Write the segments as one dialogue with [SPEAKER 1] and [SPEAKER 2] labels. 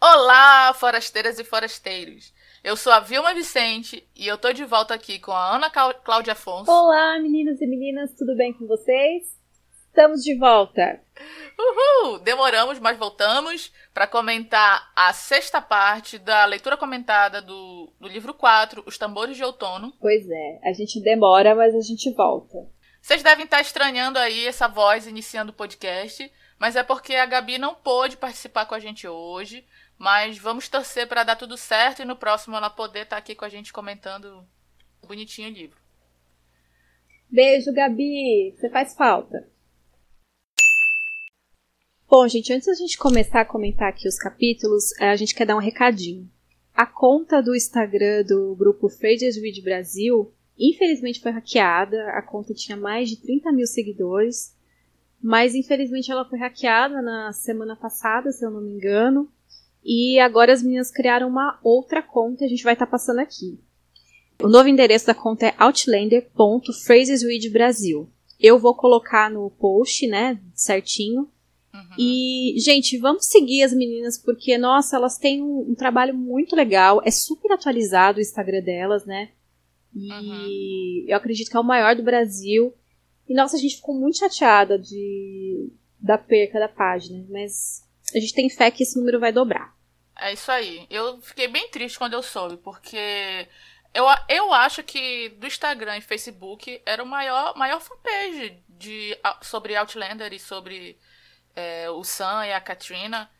[SPEAKER 1] Olá, forasteiras e forasteiros! Eu sou a Vilma Vicente e eu tô de volta aqui com a Ana Cláudia Afonso.
[SPEAKER 2] Olá, meninos e meninas, tudo bem com vocês? Estamos de volta!
[SPEAKER 1] Uhul! Demoramos, mas voltamos para comentar a sexta parte da leitura comentada do, do livro 4, Os Tambores de Outono.
[SPEAKER 2] Pois é, a gente demora, mas a gente volta.
[SPEAKER 1] Vocês devem estar estranhando aí essa voz iniciando o podcast, mas é porque a Gabi não pôde participar com a gente hoje. Mas vamos torcer para dar tudo certo e no próximo ela poder estar tá aqui com a gente comentando bonitinho o livro.
[SPEAKER 2] Beijo, Gabi! Você faz falta. Bom, gente, antes da gente começar a comentar aqui os capítulos, eh, a gente quer dar um recadinho. A conta do Instagram do grupo Frades Read Brasil, infelizmente foi hackeada. A conta tinha mais de 30 mil seguidores, mas infelizmente ela foi hackeada na semana passada, se eu não me engano. E agora as meninas criaram uma outra conta, a gente vai estar tá passando aqui. O novo endereço da conta é outlander.phrasesreadbrasil. Eu vou colocar no post, né, certinho. Uhum. E, gente, vamos seguir as meninas, porque, nossa, elas têm um, um trabalho muito legal. É super atualizado o Instagram delas, né? E uhum. eu acredito que é o maior do Brasil. E, nossa, a gente ficou muito chateada de, da perca da página. Mas a gente tem fé que esse número vai dobrar.
[SPEAKER 1] É isso aí. Eu fiquei bem triste quando eu soube, porque eu, eu acho que do Instagram e Facebook era o maior, maior fanpage de, sobre Outlander e sobre é, o Sam e a Katrina.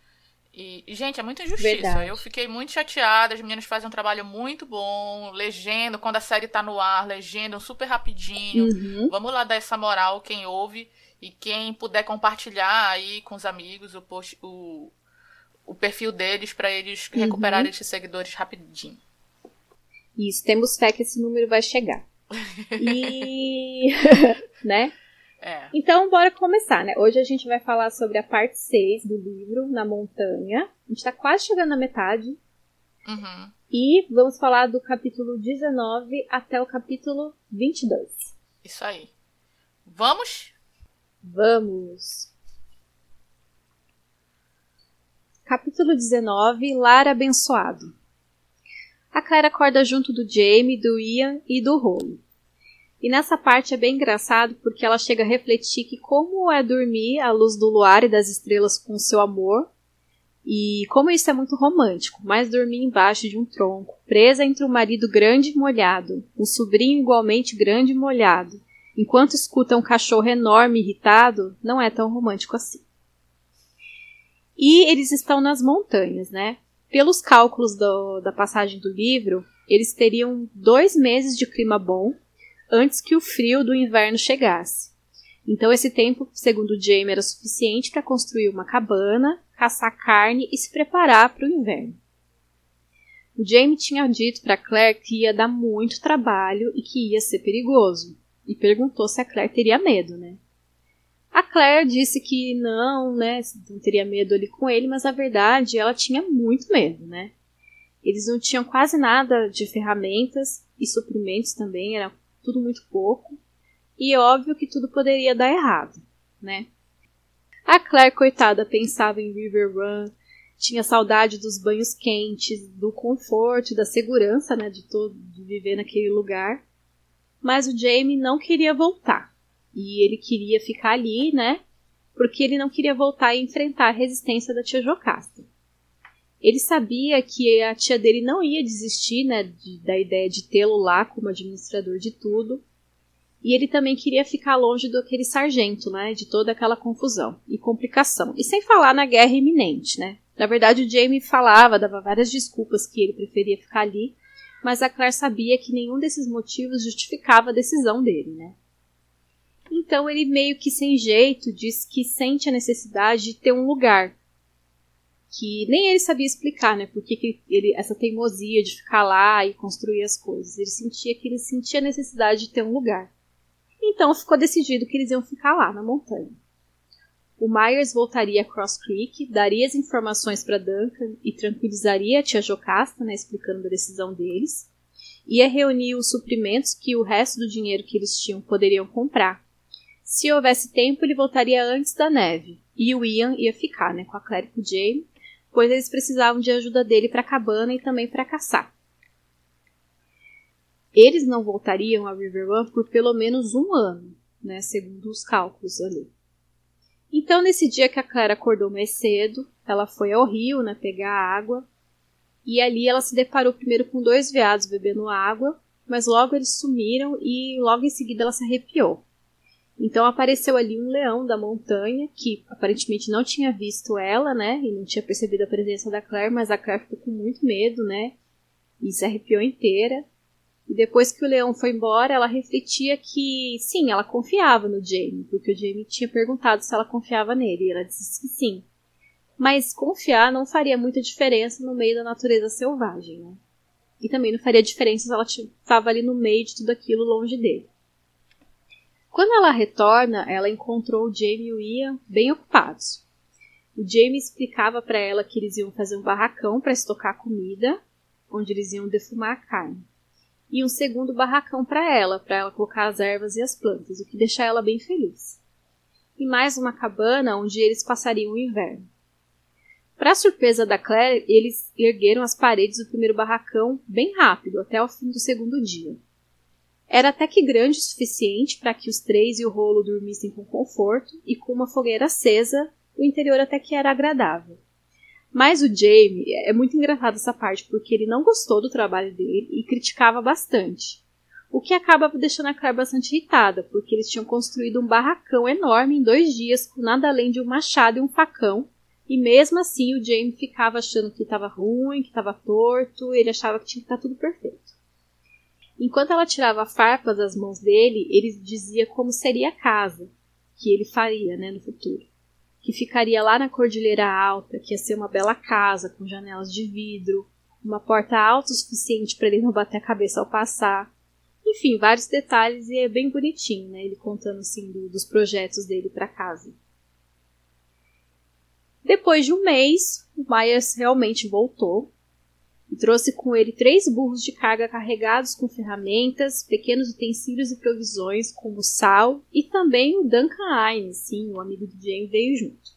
[SPEAKER 1] E, gente, é muita injustiça. Verdade. Eu fiquei muito chateada. As meninas fazem um trabalho muito bom, legendo, quando a série tá no ar, legendam super rapidinho. Uhum. Vamos lá dar essa moral, quem ouve. E quem puder compartilhar aí com os amigos o, post, o, o perfil deles para eles uhum. recuperarem esses seguidores rapidinho.
[SPEAKER 2] Isso, temos fé que esse número vai chegar. E. né? É. Então, bora começar, né? Hoje a gente vai falar sobre a parte 6 do livro, Na Montanha. A gente tá quase chegando na metade. Uhum. E vamos falar do capítulo 19 até o capítulo 22.
[SPEAKER 1] Isso aí. Vamos?
[SPEAKER 2] Vamos! Capítulo 19 Lar Abençoado A Claire acorda junto do Jamie, do Ian e do Rolo. E nessa parte é bem engraçado porque ela chega a refletir que como é dormir à luz do luar e das estrelas com seu amor, e como isso é muito romântico, mas dormir embaixo de um tronco, presa entre um marido grande e molhado, um sobrinho igualmente grande e molhado, enquanto escuta um cachorro enorme irritado, não é tão romântico assim. E eles estão nas montanhas, né? Pelos cálculos do, da passagem do livro, eles teriam dois meses de clima bom antes que o frio do inverno chegasse. Então, esse tempo, segundo Jamie, era suficiente para construir uma cabana, caçar carne e se preparar para o inverno. O Jamie tinha dito para Claire que ia dar muito trabalho e que ia ser perigoso, e perguntou se a Claire teria medo, né? A Claire disse que não, né, não teria medo ali com ele, mas a verdade ela tinha muito medo, né? Eles não tinham quase nada de ferramentas e suprimentos também, era tudo muito pouco. E óbvio que tudo poderia dar errado, né? A Claire, coitada, pensava em River Run, tinha saudade dos banhos quentes, do conforto da segurança, né, de todo de viver naquele lugar. Mas o Jamie não queria voltar. E ele queria ficar ali, né? Porque ele não queria voltar e enfrentar a resistência da tia Jocasta. Ele sabia que a tia dele não ia desistir, né, de, da ideia de tê-lo lá como administrador de tudo. E ele também queria ficar longe do aquele sargento, né, de toda aquela confusão e complicação. E sem falar na guerra iminente, né? Na verdade, o Jamie falava, dava várias desculpas que ele preferia ficar ali, mas a Claire sabia que nenhum desses motivos justificava a decisão dele, né? Então ele meio que sem jeito diz que sente a necessidade de ter um lugar. Que nem ele sabia explicar, né? Porque que ele, essa teimosia de ficar lá e construir as coisas. Ele sentia que ele sentia a necessidade de ter um lugar. Então ficou decidido que eles iam ficar lá, na montanha. O Myers voltaria a Cross Creek, daria as informações para Duncan e tranquilizaria a tia Jocasta, né, explicando a decisão deles. Ia reunir os suprimentos que o resto do dinheiro que eles tinham poderiam comprar se houvesse tempo, ele voltaria antes da neve. E o Ian ia ficar, né, com a Claire e com o pois eles precisavam de ajuda dele para a cabana e também para caçar. Eles não voltariam a River Run por pelo menos um ano, né, segundo os cálculos ali. Então, nesse dia que a Clara acordou mais cedo, ela foi ao rio, né, pegar água, e ali ela se deparou primeiro com dois veados bebendo água, mas logo eles sumiram e logo em seguida ela se arrepiou. Então apareceu ali um leão da montanha que aparentemente não tinha visto ela, né, e não tinha percebido a presença da Claire, mas a Claire ficou com muito medo, né, e se arrepiou inteira. E depois que o leão foi embora, ela refletia que sim, ela confiava no Jamie, porque o Jamie tinha perguntado se ela confiava nele, e ela disse que sim. Mas confiar não faria muita diferença no meio da natureza selvagem, né? E também não faria diferença se ela estava ali no meio de tudo aquilo longe dele. Quando ela retorna, ela encontrou o Jamie e o Ian bem ocupados. O Jamie explicava para ela que eles iam fazer um barracão para estocar comida, onde eles iam defumar a carne. E um segundo barracão para ela, para ela colocar as ervas e as plantas, o que deixa ela bem feliz. E mais uma cabana onde eles passariam o inverno. Para surpresa da Claire, eles ergueram as paredes do primeiro barracão bem rápido, até o fim do segundo dia. Era até que grande o suficiente para que os três e o rolo dormissem com conforto e com uma fogueira acesa, o interior até que era agradável. Mas o Jamie, é muito engraçado essa parte, porque ele não gostou do trabalho dele e criticava bastante. O que acaba deixando a Claire bastante irritada, porque eles tinham construído um barracão enorme em dois dias, com nada além de um machado e um facão, e mesmo assim o Jamie ficava achando que estava ruim, que estava torto, ele achava que tinha que estar tá tudo perfeito. Enquanto ela tirava farpas das mãos dele, ele dizia como seria a casa que ele faria né, no futuro. Que ficaria lá na Cordilheira Alta, que ia ser uma bela casa com janelas de vidro, uma porta alta o suficiente para ele não bater a cabeça ao passar. Enfim, vários detalhes e é bem bonitinho, né? Ele contando assim do, dos projetos dele para casa. Depois de um mês, o Myers realmente voltou e trouxe com ele três burros de carga carregados com ferramentas, pequenos utensílios e provisões, como sal, e também o Duncan Hines, sim, o amigo do James, veio junto.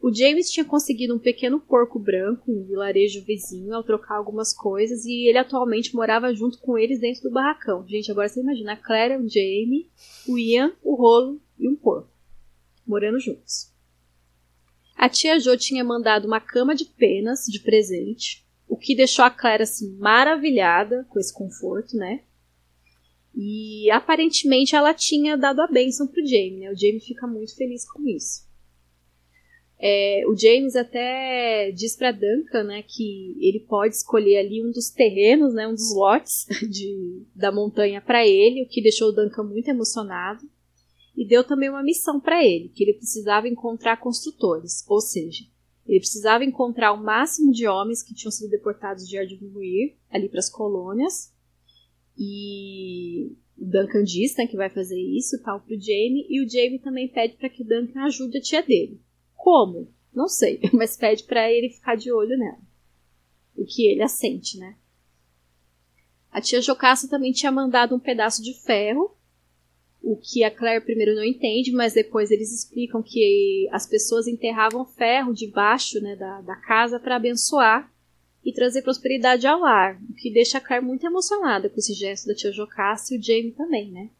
[SPEAKER 2] O James tinha conseguido um pequeno porco branco em um vilarejo vizinho ao trocar algumas coisas e ele atualmente morava junto com eles dentro do barracão. Gente, agora você imagina a Claire, o Jamie, o Ian, o Rolo e um porco morando juntos. A tia Jo tinha mandado uma cama de penas de presente, o que deixou a Claire assim maravilhada com esse conforto, né? E aparentemente ela tinha dado a bênção pro Jamie, né? O Jamie fica muito feliz com isso. É, o James até diz para Duncan, né, que ele pode escolher ali um dos terrenos, né, um dos lotes de, da montanha para ele, o que deixou o Duncan muito emocionado e deu também uma missão para ele, que ele precisava encontrar construtores, ou seja, ele precisava encontrar o máximo de homens que tinham sido deportados de Ardmuir ali para as colônias. E o Duncan diz né, que vai fazer isso tal para o Jamie, e o Jamie também pede para que o Duncan ajude a tia dele. Como? Não sei, mas pede para ele ficar de olho nela. O que ele assente, né? A tia Jocasta também tinha mandado um pedaço de ferro o que a Claire primeiro não entende, mas depois eles explicam que as pessoas enterravam ferro debaixo né, da, da casa para abençoar e trazer prosperidade ao lar, o que deixa a Claire muito emocionada com esse gesto da tia Jocasta e o Jamie também, né?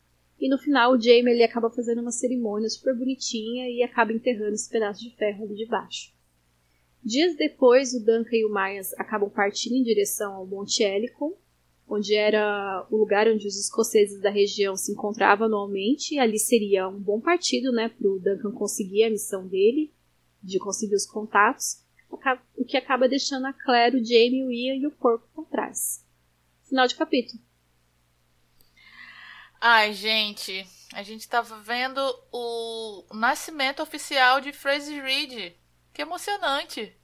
[SPEAKER 2] E no final o Jamie ele acaba fazendo uma cerimônia super bonitinha e acaba enterrando esse pedaço de ferro ali debaixo. Dias depois, o Duncan e o Myers acabam partindo em direção ao Monte Helicon, onde era o lugar onde os escoceses da região se encontravam anualmente. E ali seria um bom partido né, para o Duncan conseguir a missão dele, de conseguir os contatos, o que acaba deixando a Claire, o Jamie, o Ian e o Porco para trás. Final de capítulo.
[SPEAKER 1] Ai, gente, a gente estava vendo o nascimento oficial de Fraser Reed. Que emocionante.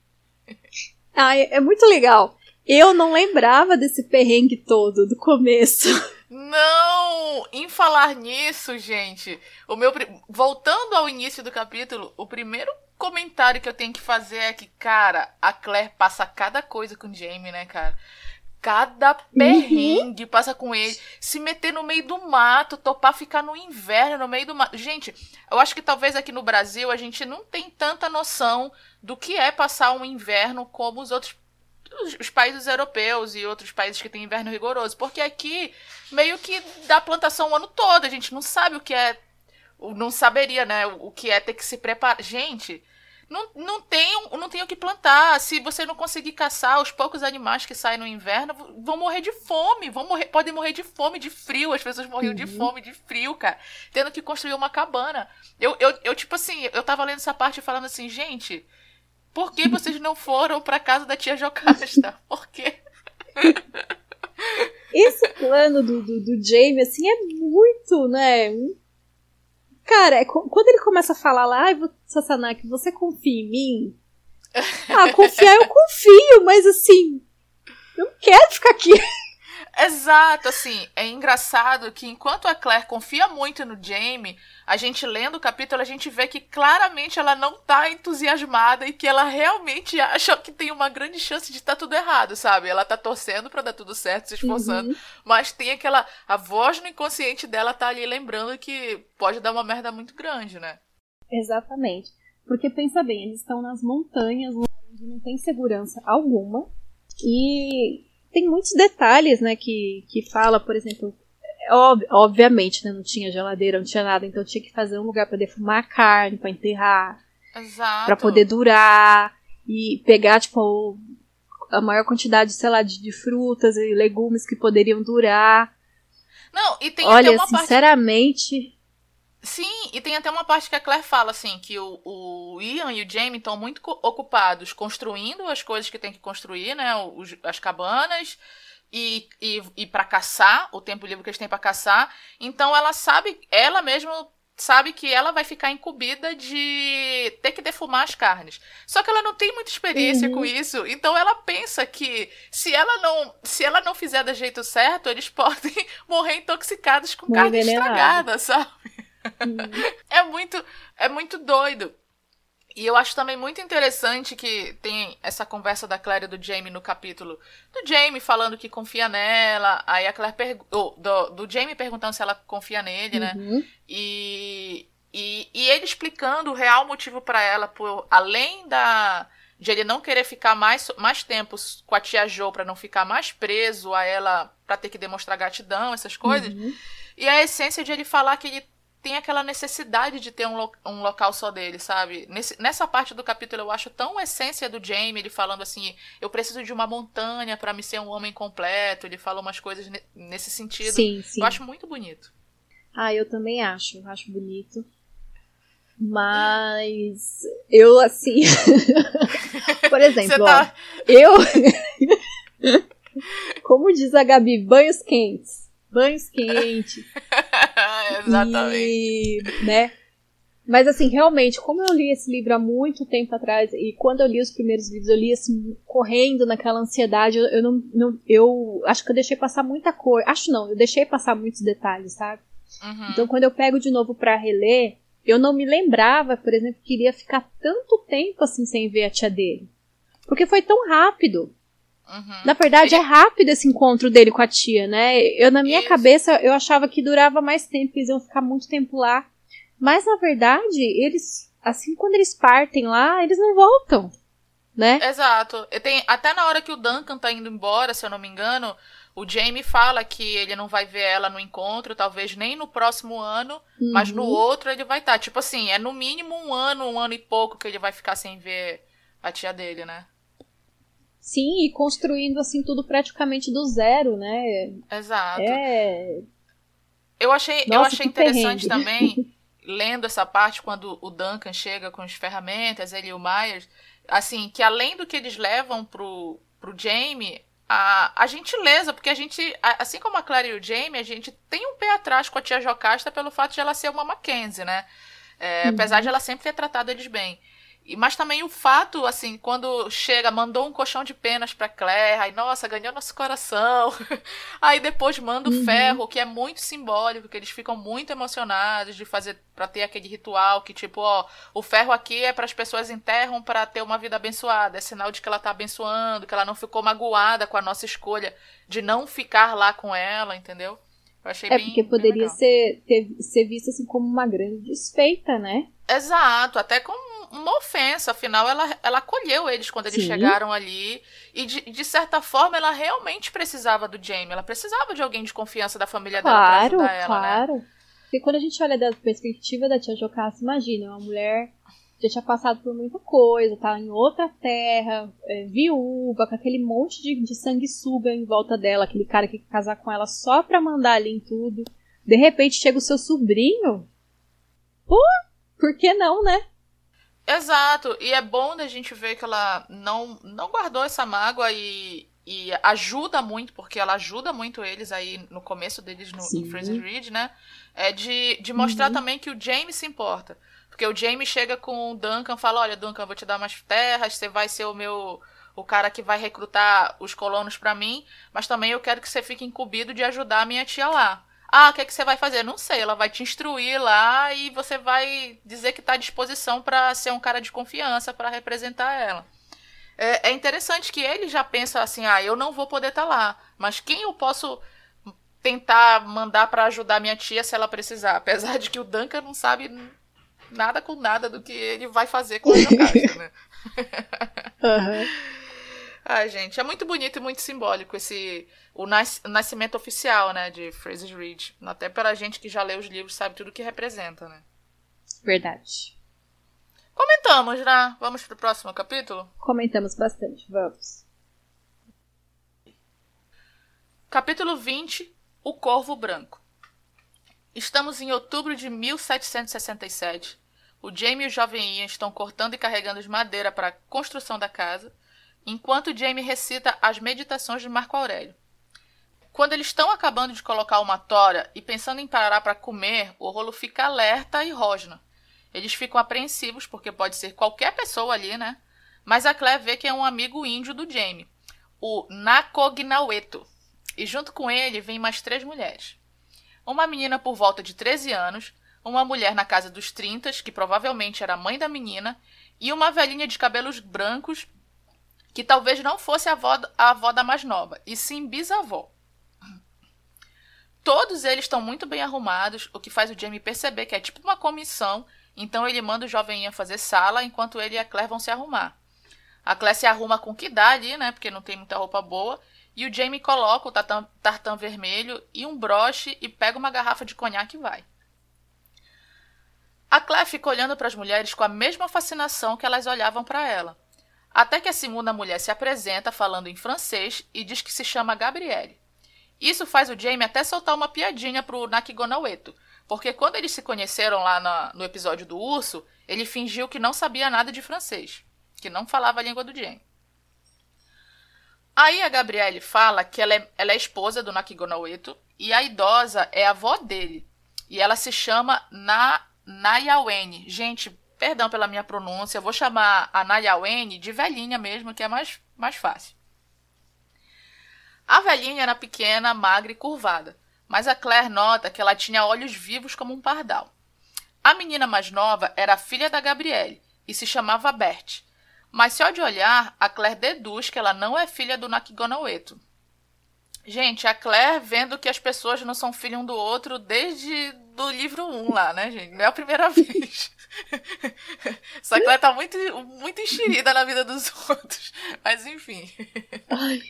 [SPEAKER 2] Ai, é muito legal. Eu não lembrava desse perrengue todo do começo.
[SPEAKER 1] Não! Em falar nisso, gente, o meu voltando ao início do capítulo, o primeiro comentário que eu tenho que fazer é que, cara, a Claire passa cada coisa com o Jamie, né, cara? cada perrengue uhum. passa com ele. Se meter no meio do mato, topar ficar no inverno, no meio do mato. Gente, eu acho que talvez aqui no Brasil a gente não tem tanta noção do que é passar um inverno como os outros os países europeus e outros países que têm inverno rigoroso. Porque aqui, meio que dá plantação o ano todo. A gente não sabe o que é. Não saberia, né? O que é ter que se preparar. Gente, não, não, tem, não tem o que plantar. Se você não conseguir caçar, os poucos animais que saem no inverno vão morrer de fome. Vão morrer, podem morrer de fome, de frio. As pessoas morriam uhum. de fome, de frio, cara. Tendo que construir uma cabana. Eu, eu, eu, tipo assim, eu tava lendo essa parte falando assim, gente, por que vocês não foram pra casa da tia Jocasta? Por quê?
[SPEAKER 2] Esse plano do, do, do Jamie, assim, é muito, né? Cara, é, quando ele começa a falar lá, ai, Sassanaki, você confia em mim? Ah, confiar eu confio, mas assim, eu não quero ficar aqui.
[SPEAKER 1] Exato, assim, é engraçado que enquanto a Claire confia muito no Jamie, a gente lendo o capítulo, a gente vê que claramente ela não tá entusiasmada e que ela realmente acha que tem uma grande chance de estar tá tudo errado, sabe? Ela tá torcendo para dar tudo certo, se esforçando, uhum. mas tem aquela a voz no inconsciente dela tá ali lembrando que pode dar uma merda muito grande, né?
[SPEAKER 2] Exatamente. Porque pensa bem, eles estão nas montanhas, onde não tem segurança alguma. E tem muitos detalhes, né, que, que fala, por exemplo, ob, obviamente, né, não tinha geladeira, não tinha nada, então tinha que fazer um lugar para defumar a carne, para enterrar, para poder durar e pegar tipo a maior quantidade, sei lá, de, de frutas e legumes que poderiam durar.
[SPEAKER 1] Não, e tem
[SPEAKER 2] Olha, uma sinceramente, parte...
[SPEAKER 1] Sim, e tem até uma parte que a Claire fala assim, que o, o Ian e o Jamie estão muito ocupados construindo as coisas que tem que construir, né? Os, as cabanas e, e, e para caçar, o tempo livre que eles têm para caçar. Então ela sabe, ela mesma sabe que ela vai ficar incumbida de ter que defumar as carnes. Só que ela não tem muita experiência uhum. com isso, então ela pensa que se ela não, se ela não fizer do jeito certo, eles podem morrer intoxicados com Muito carne estragada, sabe? é muito é muito doido. E eu acho também muito interessante que tem essa conversa da Claire e do Jamie no capítulo. Do Jamie falando que confia nela. Aí a Claire perguntou. Do, do Jamie perguntando se ela confia nele, né?
[SPEAKER 2] Uhum.
[SPEAKER 1] E, e, e ele explicando o real motivo para ela, por além da de ele não querer ficar mais, mais tempo com a tia Jo para não ficar mais preso a ela para ter que demonstrar gratidão, essas coisas.
[SPEAKER 2] Uhum.
[SPEAKER 1] E a essência de ele falar que ele tem aquela necessidade de ter um, lo um local só dele, sabe? Nesse, nessa parte do capítulo eu acho tão essência do Jamie, ele falando assim, eu preciso de uma montanha para me ser um homem completo, ele fala umas coisas ne nesse sentido.
[SPEAKER 2] Sim, sim.
[SPEAKER 1] Eu acho muito bonito.
[SPEAKER 2] Ah, eu também acho, acho bonito. Mas eu assim, por exemplo, tá... ó, eu como diz a Gabi, banhos quentes banhos quentes.
[SPEAKER 1] Exatamente.
[SPEAKER 2] E, né? Mas assim, realmente, como eu li esse livro há muito tempo atrás, e quando eu li os primeiros livros, eu li assim, correndo naquela ansiedade, eu, eu não, não, Eu acho que eu deixei passar muita cor. Acho não, eu deixei passar muitos detalhes, sabe?
[SPEAKER 1] Uhum.
[SPEAKER 2] Então quando eu pego de novo para reler, eu não me lembrava, por exemplo, que iria ficar tanto tempo assim sem ver a tia dele. Porque foi tão rápido.
[SPEAKER 1] Uhum.
[SPEAKER 2] Na verdade, é rápido esse encontro dele com a tia, né? Eu, na minha Isso. cabeça, eu achava que durava mais tempo, que eles iam ficar muito tempo lá. Mas, na verdade, eles, assim, quando eles partem lá, eles não voltam, né?
[SPEAKER 1] Exato. Tem, até na hora que o Duncan tá indo embora, se eu não me engano, o Jamie fala que ele não vai ver ela no encontro, talvez nem no próximo ano, uhum. mas no outro ele vai estar. Tá. Tipo assim, é no mínimo um ano, um ano e pouco que ele vai ficar sem ver a tia dele, né?
[SPEAKER 2] Sim, e construindo assim tudo praticamente do zero, né?
[SPEAKER 1] Exato.
[SPEAKER 2] É...
[SPEAKER 1] Eu achei, Nossa, eu achei interessante também, lendo essa parte, quando o Duncan chega com as ferramentas, ele e o Myers, assim, que além do que eles levam pro, pro Jamie, a, a gentileza, porque a gente, assim como a Clara e o Jamie, a gente tem um pé atrás com a tia Jocasta pelo fato de ela ser uma Mackenzie, né? É, uhum. Apesar de ela sempre ter tratado eles bem. Mas também o fato, assim, quando chega, mandou um colchão de penas pra Claire, aí, nossa, ganhou nosso coração. aí depois manda o uhum. ferro, que é muito simbólico, que eles ficam muito emocionados de fazer, pra ter aquele ritual que, tipo, ó, o ferro aqui é para as pessoas enterram para ter uma vida abençoada. É sinal de que ela tá abençoando, que ela não ficou magoada com a nossa escolha de não ficar lá com ela, entendeu?
[SPEAKER 2] Eu achei é bem, porque poderia ser, ter, ser visto assim como uma grande desfeita, né?
[SPEAKER 1] Exato, até como uma ofensa, afinal ela, ela acolheu eles quando eles Sim. chegaram ali e de, de certa forma ela realmente precisava do Jamie, ela precisava de alguém de confiança da família
[SPEAKER 2] claro,
[SPEAKER 1] dela pra ajudar
[SPEAKER 2] claro. ela, né? Porque quando a gente olha da perspectiva da tia Jocasta, imagina, uma mulher já tinha passado por muita coisa, tá em outra terra, é, viúva, com aquele monte de, de sanguessuga em volta dela, aquele cara que quer casar com ela só pra mandar ali em tudo. De repente chega o seu sobrinho. Pô, por que não, né?
[SPEAKER 1] Exato, e é bom da gente ver que ela não, não guardou essa mágoa e, e ajuda muito, porque ela ajuda muito eles aí no começo deles no, em Fraser Reed, né? É de, de mostrar uhum. também que o James se importa. Porque o James chega com o Duncan e fala: Olha, Duncan, eu vou te dar mais terras, você vai ser o meu. O cara que vai recrutar os colonos para mim, mas também eu quero que você fique incumbido de ajudar a minha tia lá. Ah, o que, é que você vai fazer? Não sei. Ela vai te instruir lá e você vai dizer que está à disposição para ser um cara de confiança para representar ela. É, é, interessante que ele já pensa assim: ah, eu não vou poder estar tá lá, mas quem eu posso tentar mandar para ajudar minha tia se ela precisar? Apesar de que o Duncan não sabe nada com nada do que ele vai fazer com a Jocasta, né? uhum. Ai, gente, é muito bonito e muito simbólico esse o, nas, o nascimento oficial, né, de Fraser Reed. Até para a gente que já lê os livros sabe tudo que representa, né?
[SPEAKER 2] Verdade.
[SPEAKER 1] Comentamos, né? Vamos pro próximo capítulo?
[SPEAKER 2] Comentamos bastante, vamos.
[SPEAKER 1] Capítulo 20 O Corvo Branco. Estamos em outubro de 1767. O Jamie e o jovem Ian estão cortando e carregando de madeira para a construção da casa enquanto Jamie recita as meditações de Marco Aurélio. Quando eles estão acabando de colocar uma tora e pensando em parar para comer, o rolo fica alerta e rosna. Eles ficam apreensivos porque pode ser qualquer pessoa ali, né? Mas a Claire vê que é um amigo índio do Jamie, o Nakognaueto. E junto com ele vem mais três mulheres. Uma menina por volta de 13 anos, uma mulher na casa dos 30, que provavelmente era a mãe da menina, e uma velhinha de cabelos brancos que talvez não fosse a avó, a avó da mais nova, e sim bisavó. Todos eles estão muito bem arrumados, o que faz o Jamie perceber que é tipo uma comissão, então ele manda o jovem fazer sala enquanto ele e a Claire vão se arrumar. A Claire se arruma com que dá ali, né, porque não tem muita roupa boa, e o Jamie coloca o tartan, tartan vermelho e um broche e pega uma garrafa de conhaque e vai. A Claire fica olhando para as mulheres com a mesma fascinação que elas olhavam para ela. Até que a segunda mulher se apresenta falando em francês e diz que se chama Gabriele. Isso faz o Jamie até soltar uma piadinha pro Nakigonaueto, porque quando eles se conheceram lá no episódio do urso, ele fingiu que não sabia nada de francês, que não falava a língua do Jamie. Aí a Gabriele fala que ela é, ela é esposa do Nakigonaueto e a idosa é a avó dele. E ela se chama Na Nayaweni. Gente, Perdão pela minha pronúncia, vou chamar a Nayawen de velhinha mesmo, que é mais, mais fácil. A velhinha era pequena, magra e curvada, mas a Claire nota que ela tinha olhos vivos como um pardal. A menina mais nova era filha da Gabriele e se chamava Bert, mas só de olhar, a Claire deduz que ela não é filha do Nakigonaueto. Gente, a Claire vendo que as pessoas não são filho um do outro desde do livro 1 lá, né, gente? Não é a primeira vez. Essa Claire tá muito, muito enxerida na vida dos outros. Mas enfim. Ai.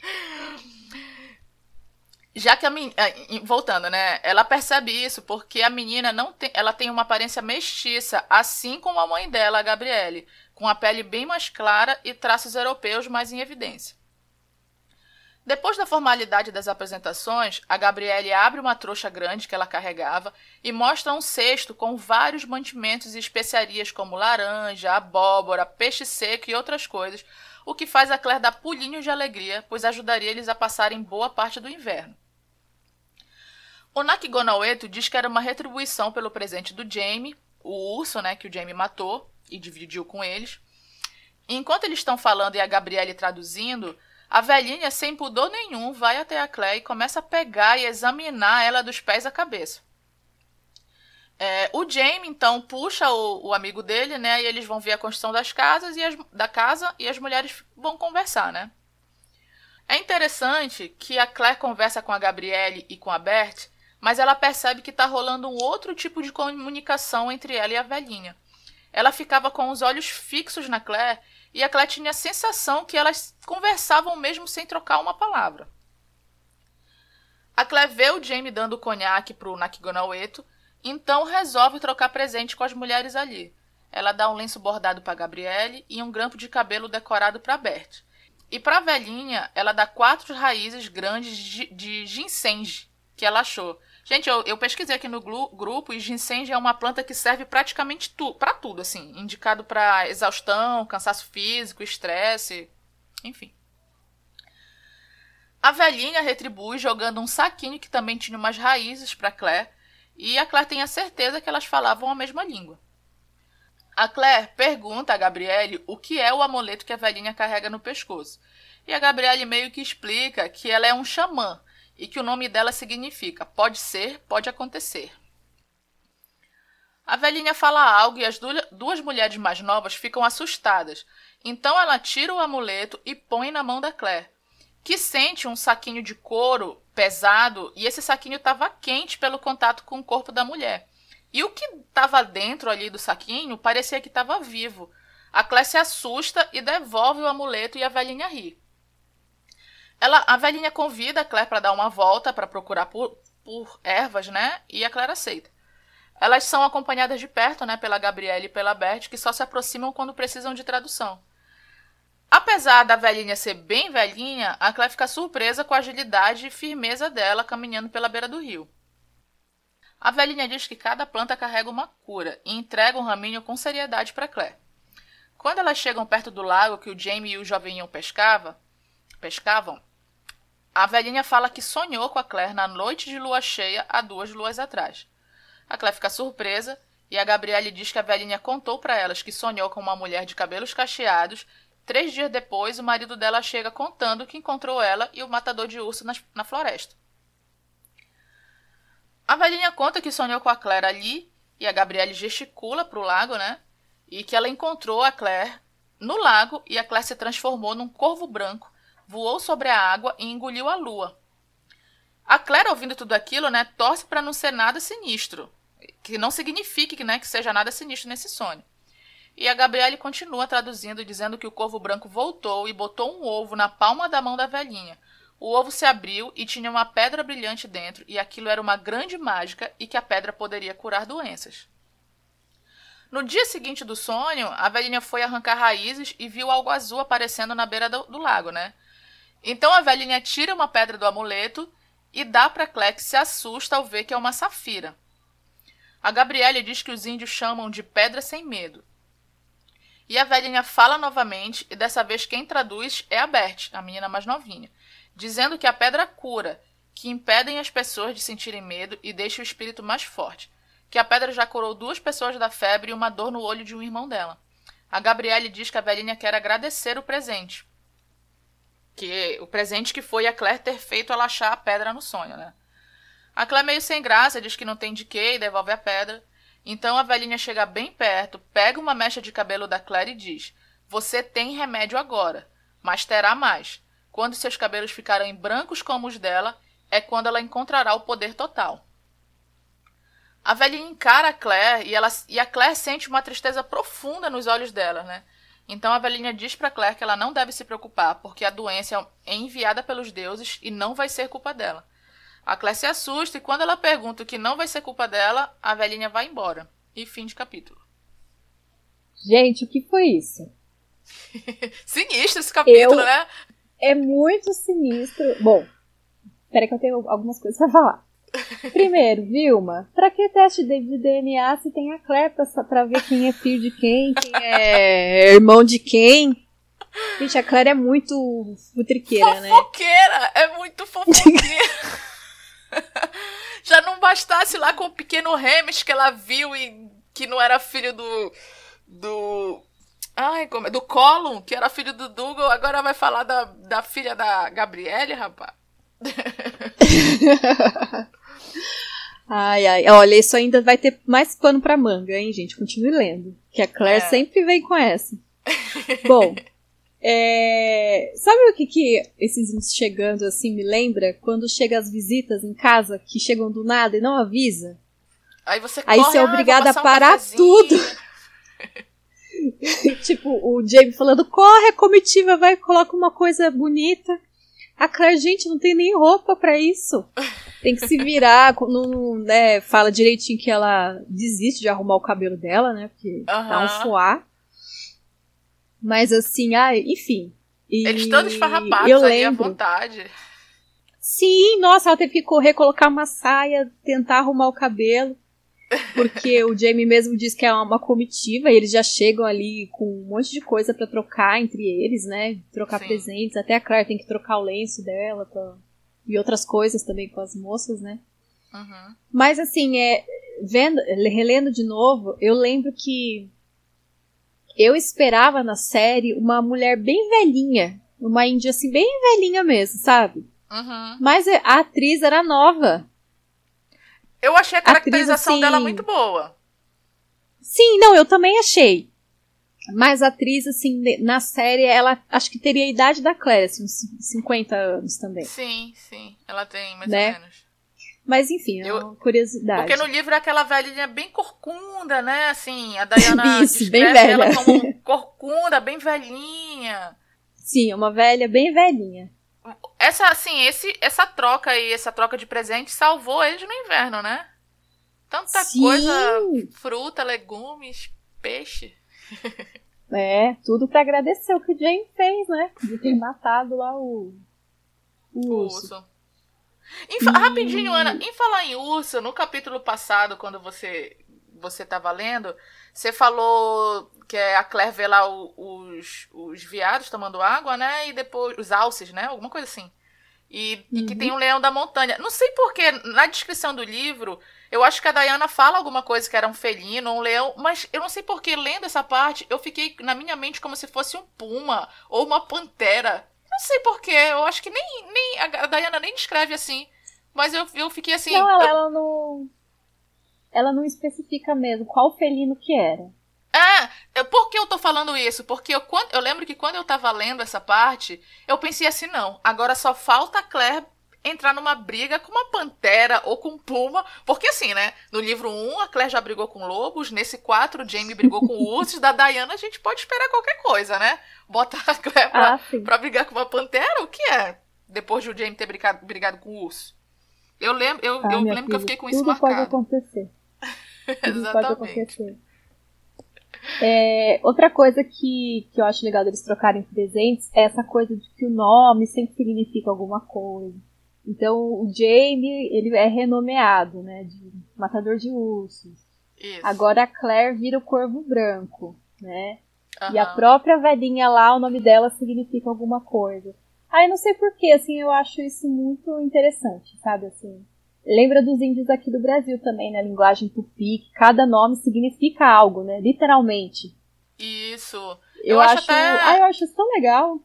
[SPEAKER 1] Já que a menina. É, voltando, né? Ela percebe isso porque a menina não tem. Ela tem uma aparência mestiça, assim como a mãe dela, a Gabriele, com a pele bem mais clara e traços europeus mais em evidência. Depois da formalidade das apresentações, a Gabriele abre uma trouxa grande que ela carregava e mostra um cesto com vários mantimentos e especiarias como laranja, abóbora, peixe seco e outras coisas, o que faz a Claire dar pulinhos de alegria, pois ajudaria eles a passarem boa parte do inverno. O Nakigonaueto diz que era uma retribuição pelo presente do Jamie, o urso né, que o Jamie matou e dividiu com eles, Enquanto eles estão falando e a Gabriele traduzindo, a velhinha, sem pudor nenhum, vai até a Claire e começa a pegar e examinar ela dos pés à cabeça. É, o Jamie, então, puxa o, o, amigo dele, né? E eles vão ver a construção das casas e as, da casa e as mulheres vão conversar, né? É interessante que a Claire conversa com a Gabriele e com a Bert, mas ela percebe que está rolando um outro tipo de comunicação entre ela e a velhinha. Ela ficava com os olhos fixos na Claire e a Claire tinha a sensação que elas conversavam mesmo sem trocar uma palavra. A Claire vê o Jamie dando o conhaque pro Nakigonaueto, então resolve trocar presente com as mulheres ali. Ela dá um lenço bordado para Gabriele e um grampo de cabelo decorado para Bert. E para a velhinha, ela dá quatro raízes grandes de, de ginseng que ela achou. Gente, eu, eu pesquisei aqui no grupo e ginseng é uma planta que serve praticamente tu, para tudo, assim. Indicado para exaustão, cansaço físico, estresse, enfim. A velhinha retribui jogando um saquinho que também tinha umas raízes para Claire, e a Claire tem a certeza que elas falavam a mesma língua. A Claire pergunta a Gabriele o que é o amuleto que a velhinha carrega no pescoço. E a Gabriele meio que explica que ela é um xamã e que o nome dela significa pode ser, pode acontecer. A velhinha fala algo e as duas mulheres mais novas ficam assustadas. Então ela tira o amuleto e põe na mão da Claire, que sente um saquinho de couro pesado e esse saquinho estava quente pelo contato com o corpo da mulher. E o que estava dentro ali do saquinho parecia que estava vivo. A Claire se assusta e devolve o amuleto e a velhinha ri. Ela, a velhinha convida a Claire para dar uma volta para procurar por, por ervas, né? E a Claire aceita. Elas são acompanhadas de perto, né, pela Gabriela e pela Bert, que só se aproximam quando precisam de tradução. Apesar da velhinha ser bem velhinha, a Claire fica surpresa com a agilidade e firmeza dela caminhando pela beira do rio. A velhinha diz que cada planta carrega uma cura e entrega um raminho com seriedade para Claire. Quando elas chegam perto do lago que o Jamie e o jovenho pescava, pescavam, a velhinha fala que sonhou com a Claire na noite de lua cheia há duas luas atrás. A Claire fica surpresa e a Gabriele diz que a velhinha contou para elas que sonhou com uma mulher de cabelos cacheados. Três dias depois, o marido dela chega contando que encontrou ela e o matador de urso na, na floresta. A velhinha conta que sonhou com a Claire ali e a Gabriele gesticula para o lago, né? E que ela encontrou a Claire no lago e a Claire se transformou num corvo branco voou sobre a água e engoliu a lua. A Claire, ouvindo tudo aquilo, né, torce para não ser nada sinistro. Que não signifique né, que seja nada sinistro nesse sonho. E a Gabriele continua traduzindo, dizendo que o corvo branco voltou e botou um ovo na palma da mão da velhinha. O ovo se abriu e tinha uma pedra brilhante dentro, e aquilo era uma grande mágica e que a pedra poderia curar doenças. No dia seguinte do sonho, a velhinha foi arrancar raízes e viu algo azul aparecendo na beira do, do lago, né? Então a velhinha tira uma pedra do amuleto e dá para que se assusta ao ver que é uma safira. A Gabriele diz que os índios chamam de pedra sem medo. E a velhinha fala novamente, e dessa vez quem traduz é a Bert, a menina mais novinha, dizendo que a pedra cura, que impedem as pessoas de sentirem medo e deixa o espírito mais forte, que a pedra já curou duas pessoas da febre e uma dor no olho de um irmão dela. A Gabriele diz que a velhinha quer agradecer o presente, que o presente que foi a Claire ter feito ela achar a pedra no sonho, né? A Claire meio sem graça, diz que não tem de quê e devolve a pedra. Então a velhinha chega bem perto, pega uma mecha de cabelo da Claire e diz: Você tem remédio agora, mas terá mais. Quando seus cabelos ficarem brancos como os dela, é quando ela encontrará o poder total. A velhinha encara a Claire e, ela, e a Claire sente uma tristeza profunda nos olhos dela, né? Então a velhinha diz para Claire que ela não deve se preocupar, porque a doença é enviada pelos deuses e não vai ser culpa dela. A Claire se assusta e quando ela pergunta que não vai ser culpa dela, a velhinha vai embora. E fim de capítulo.
[SPEAKER 2] Gente, o que foi isso?
[SPEAKER 1] sinistro esse capítulo,
[SPEAKER 2] eu...
[SPEAKER 1] né?
[SPEAKER 2] É muito sinistro. Bom, espera que eu tenho algumas coisas para falar. Primeiro, Vilma, pra que teste de DNA se tem a Claire pra, ver quem é filho de quem, quem é irmão de quem? Gente, a Claire é muito futriqueira,
[SPEAKER 1] né? Fofoqueira! É muito fofoqueira! Já não bastasse lá com o pequeno Remes que ela viu e que não era filho do. do. Ai, como é? Do Colum, que era filho do Dougal, agora vai falar da, da filha da Gabriele, rapaz.
[SPEAKER 2] ai, ai. Olha, isso ainda vai ter mais pano pra manga, hein, gente? Continue lendo. Que a Claire é. sempre vem com essa. Bom, é... sabe o que, que esses chegando assim me lembra? Quando chega as visitas em casa que chegam do nada e não avisa.
[SPEAKER 1] Aí você
[SPEAKER 2] Aí
[SPEAKER 1] corre,
[SPEAKER 2] você é obrigado a parar um tudo. tipo, o Jamie falando, corre, a comitiva vai coloca uma coisa bonita. A Claire, gente, não tem nem roupa para isso. Tem que se virar, não, né, fala direitinho que ela desiste de arrumar o cabelo dela, né, porque tá um foar. Mas assim, ah, enfim.
[SPEAKER 1] E Eles todos farrapados eu ali lembro. à vontade.
[SPEAKER 2] Sim, nossa, ela teve que correr, colocar uma saia, tentar arrumar o cabelo. Porque o Jamie mesmo diz que é uma comitiva e eles já chegam ali com um monte de coisa para trocar entre eles, né? Trocar Sim. presentes. Até a Claire tem que trocar o lenço dela pra... e outras coisas também com as moças, né? Uhum. Mas assim, é, vendo, relendo de novo, eu lembro que eu esperava na série uma mulher bem velhinha. Uma índia assim, bem velhinha mesmo, sabe? Uhum. Mas a atriz era nova.
[SPEAKER 1] Eu achei a caracterização atriz, assim, dela muito boa.
[SPEAKER 2] Sim, não, eu também achei. Mas a atriz, assim, na série, ela acho que teria a idade da Claire, assim, uns 50 anos também.
[SPEAKER 1] Sim, sim. Ela tem mais né? ou menos.
[SPEAKER 2] Mas enfim, é uma curiosidade.
[SPEAKER 1] Porque no livro é aquela velhinha bem corcunda, né? Assim, a Diana
[SPEAKER 2] Isso, bem velha. ela
[SPEAKER 1] como corcunda, bem velhinha.
[SPEAKER 2] Sim, é uma velha bem velhinha.
[SPEAKER 1] Essa, assim, esse, essa troca aí, essa troca de presente salvou eles no inverno, né? Tanta Sim. coisa, fruta, legumes, peixe.
[SPEAKER 2] É, tudo para agradecer o que o Jane fez, né? De ter matado lá o, o, o urso. urso.
[SPEAKER 1] Em, Rapidinho, Ana, em falar em urso, no capítulo passado, quando você você estava lendo, você falou que a Claire vê lá o, os, os viados tomando água, né? E depois os alces, né? Alguma coisa assim. E, uhum. e, que tem um leão da montanha. Não sei porque, na descrição do livro, eu acho que a Diana fala alguma coisa que era um felino, um leão, mas eu não sei porque, lendo essa parte, eu fiquei na minha mente como se fosse um puma ou uma pantera. Não sei porquê, eu acho que nem, nem a Diana nem descreve assim. Mas eu, eu fiquei assim.
[SPEAKER 2] Não,
[SPEAKER 1] ela,
[SPEAKER 2] eu... ela não. Ela não especifica mesmo qual felino que era.
[SPEAKER 1] É, por que eu tô falando isso? Porque eu, quando, eu lembro que quando eu tava lendo essa parte, eu pensei assim, não, agora só falta a Claire entrar numa briga com uma pantera ou com um puma. Porque assim, né? No livro 1, a Claire já brigou com lobos. Nesse 4, o Jamie brigou com ursos. da Diana, a gente pode esperar qualquer coisa, né? Bota a Claire pra, ah, pra brigar com uma pantera, o que é? Depois de o Jamie ter brigado, brigado com o urso. Eu lembro, eu, ah, eu lembro filha, que eu fiquei com isso
[SPEAKER 2] tudo
[SPEAKER 1] marcado.
[SPEAKER 2] Pode acontecer.
[SPEAKER 1] Exatamente.
[SPEAKER 2] Pode acontecer. É, outra coisa que, que eu acho legal deles trocarem presentes é essa coisa de que o nome sempre significa alguma coisa. Então o Jamie, ele é renomeado, né, de matador de ursos. Isso. Agora a Claire vira o corvo branco, né? Uhum. E a própria velhinha lá, o nome dela significa alguma coisa. Aí ah, não sei porquê, assim, eu acho isso muito interessante, sabe, assim. Lembra dos índios aqui do Brasil também, né? Linguagem tupi, que cada nome significa algo, né? Literalmente.
[SPEAKER 1] Isso.
[SPEAKER 2] Eu, eu acho, acho até... Ah, eu acho isso tão legal.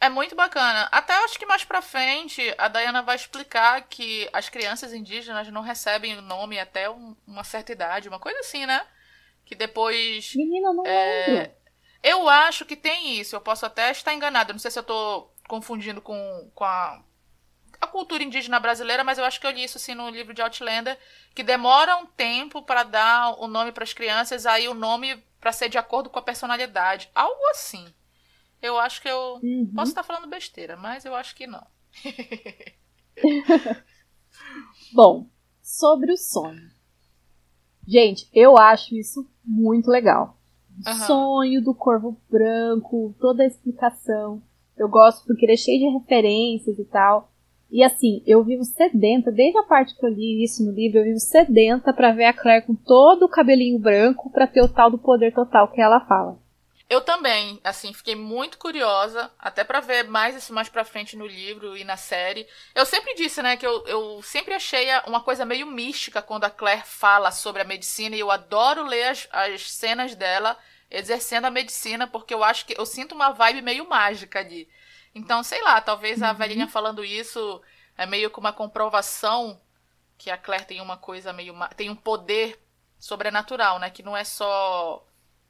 [SPEAKER 1] É muito bacana. Até acho que mais pra frente a Dayana vai explicar que as crianças indígenas não recebem o nome até um, uma certa idade, uma coisa assim, né? Que depois.
[SPEAKER 2] Menina, não é... lembro.
[SPEAKER 1] Eu acho que tem isso. Eu posso até estar enganada. Não sei se eu tô confundindo com, com a a cultura indígena brasileira, mas eu acho que eu li isso assim no livro de Outlander, que demora um tempo para dar o nome para as crianças, aí o nome para ser de acordo com a personalidade, algo assim. Eu acho que eu uhum. posso estar falando besteira, mas eu acho que não.
[SPEAKER 2] Bom, sobre o sonho. Gente, eu acho isso muito legal. Uhum. Sonho do corvo branco, toda a explicação. Eu gosto porque ele é cheio de referências e tal. E assim, eu vivo sedenta, desde a parte que eu li isso no livro, eu vivo sedenta para ver a Claire com todo o cabelinho branco para ter o tal do poder total que ela fala.
[SPEAKER 1] Eu também, assim, fiquei muito curiosa, até para ver mais isso mais pra frente no livro e na série. Eu sempre disse, né, que eu, eu sempre achei uma coisa meio mística quando a Claire fala sobre a medicina e eu adoro ler as, as cenas dela exercendo a medicina, porque eu acho que eu sinto uma vibe meio mágica ali. Então, sei lá, talvez a uhum. velhinha falando isso é meio que uma comprovação que a Claire tem uma coisa meio. tem um poder sobrenatural, né? Que não é só.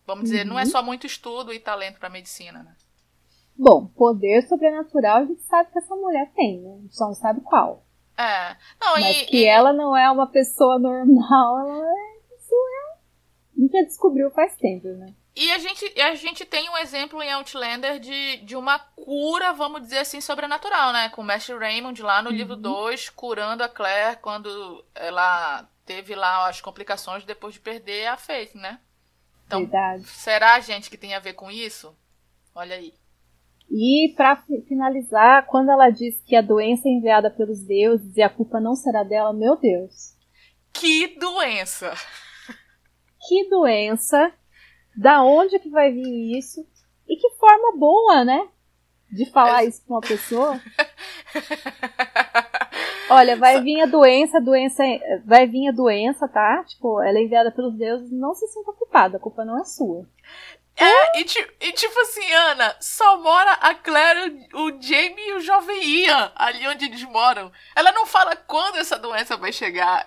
[SPEAKER 1] Vamos dizer, uhum. não é uhum. só muito estudo e talento para medicina, né?
[SPEAKER 2] Bom, poder sobrenatural a gente sabe que essa mulher tem, né? Só não sabe qual.
[SPEAKER 1] É. Não,
[SPEAKER 2] Mas
[SPEAKER 1] e,
[SPEAKER 2] que
[SPEAKER 1] e...
[SPEAKER 2] ela não é uma pessoa normal, ela é. Isso é. A gente já descobriu faz tempo, né?
[SPEAKER 1] E a gente, a gente tem um exemplo em Outlander de, de uma cura, vamos dizer assim, sobrenatural, né? Com o Mestre Raymond lá no uhum. livro 2, curando a Claire quando ela teve lá as complicações depois de perder a Faith, né? Então,
[SPEAKER 2] Verdade.
[SPEAKER 1] será, gente, que tem a ver com isso? Olha aí.
[SPEAKER 2] E para finalizar, quando ela diz que a doença é enviada pelos deuses e a culpa não será dela, meu Deus.
[SPEAKER 1] Que doença!
[SPEAKER 2] Que doença da onde que vai vir isso e que forma boa, né? De falar isso pra uma pessoa. Olha, vai vir a doença, a doença, vai vir a doença, tá? Tipo, ela é enviada pelos deuses, não se sinta culpada, a culpa não é sua.
[SPEAKER 1] É, e, e, tipo assim, Ana, só mora a Claire, o Jamie e o jovem Ian ali onde eles moram. Ela não fala quando essa doença vai chegar.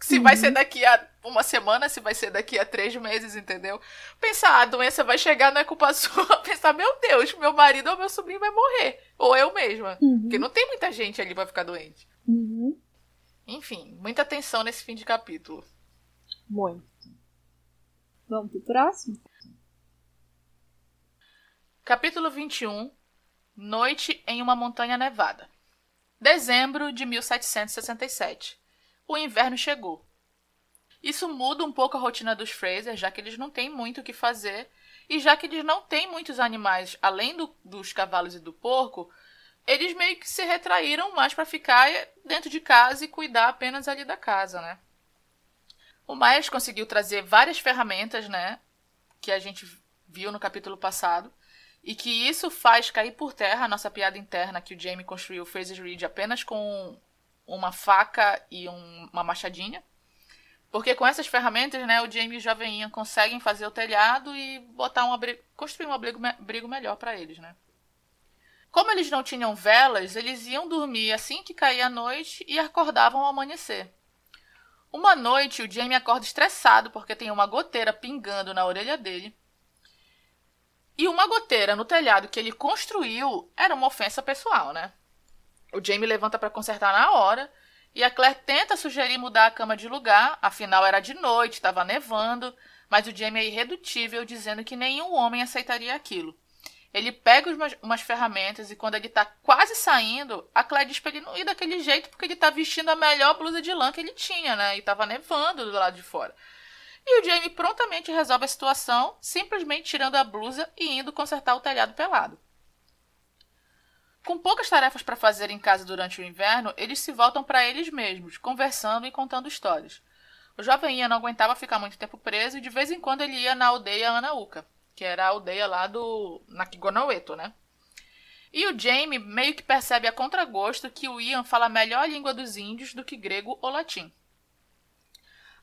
[SPEAKER 1] Se uhum. vai ser daqui a uma semana, se vai ser daqui a três meses, entendeu? Pensar, a doença vai chegar, não é culpa sua. Pensar, meu Deus, meu marido ou meu sobrinho vai morrer. Ou eu mesma. Uhum. Porque não tem muita gente ali pra ficar doente.
[SPEAKER 2] Uhum.
[SPEAKER 1] Enfim, muita atenção nesse fim de capítulo.
[SPEAKER 2] Muito. Vamos pro próximo?
[SPEAKER 1] Capítulo 21 Noite em uma montanha nevada. Dezembro de 1767 o inverno chegou. Isso muda um pouco a rotina dos Fraser, já que eles não têm muito o que fazer, e já que eles não têm muitos animais além do, dos cavalos e do porco, eles meio que se retraíram mais para ficar dentro de casa e cuidar apenas ali da casa, né? O Myers conseguiu trazer várias ferramentas, né, que a gente viu no capítulo passado, e que isso faz cair por terra a nossa piada interna que o Jamie construiu Fraser Reed apenas com uma faca e um, uma machadinha. Porque com essas ferramentas, né, o Jamie e o Jovem conseguem fazer o telhado e botar um abrigo, construir um abrigo, abrigo melhor para eles, né? Como eles não tinham velas, eles iam dormir assim que caía a noite e acordavam ao amanhecer. Uma noite, o Jamie acorda estressado porque tem uma goteira pingando na orelha dele. E uma goteira no telhado que ele construiu era uma ofensa pessoal, né? O Jamie levanta para consertar na hora e a Claire tenta sugerir mudar a cama de lugar, afinal era de noite, estava nevando, mas o Jamie é irredutível, dizendo que nenhum homem aceitaria aquilo. Ele pega umas, umas ferramentas e quando ele está quase saindo, a Claire diz para ele não ir daquele jeito porque ele está vestindo a melhor blusa de lã que ele tinha, né? E estava nevando do lado de fora. E o Jamie prontamente resolve a situação, simplesmente tirando a blusa e indo consertar o telhado pelado. Com poucas tarefas para fazer em casa durante o inverno, eles se voltam para eles mesmos, conversando e contando histórias. O jovem Ian não aguentava ficar muito tempo preso e de vez em quando ele ia na aldeia Anauca, que era a aldeia lá do Nakigonaueto, né? E o Jamie meio que percebe a contragosto que o Ian fala melhor a língua dos índios do que grego ou latim.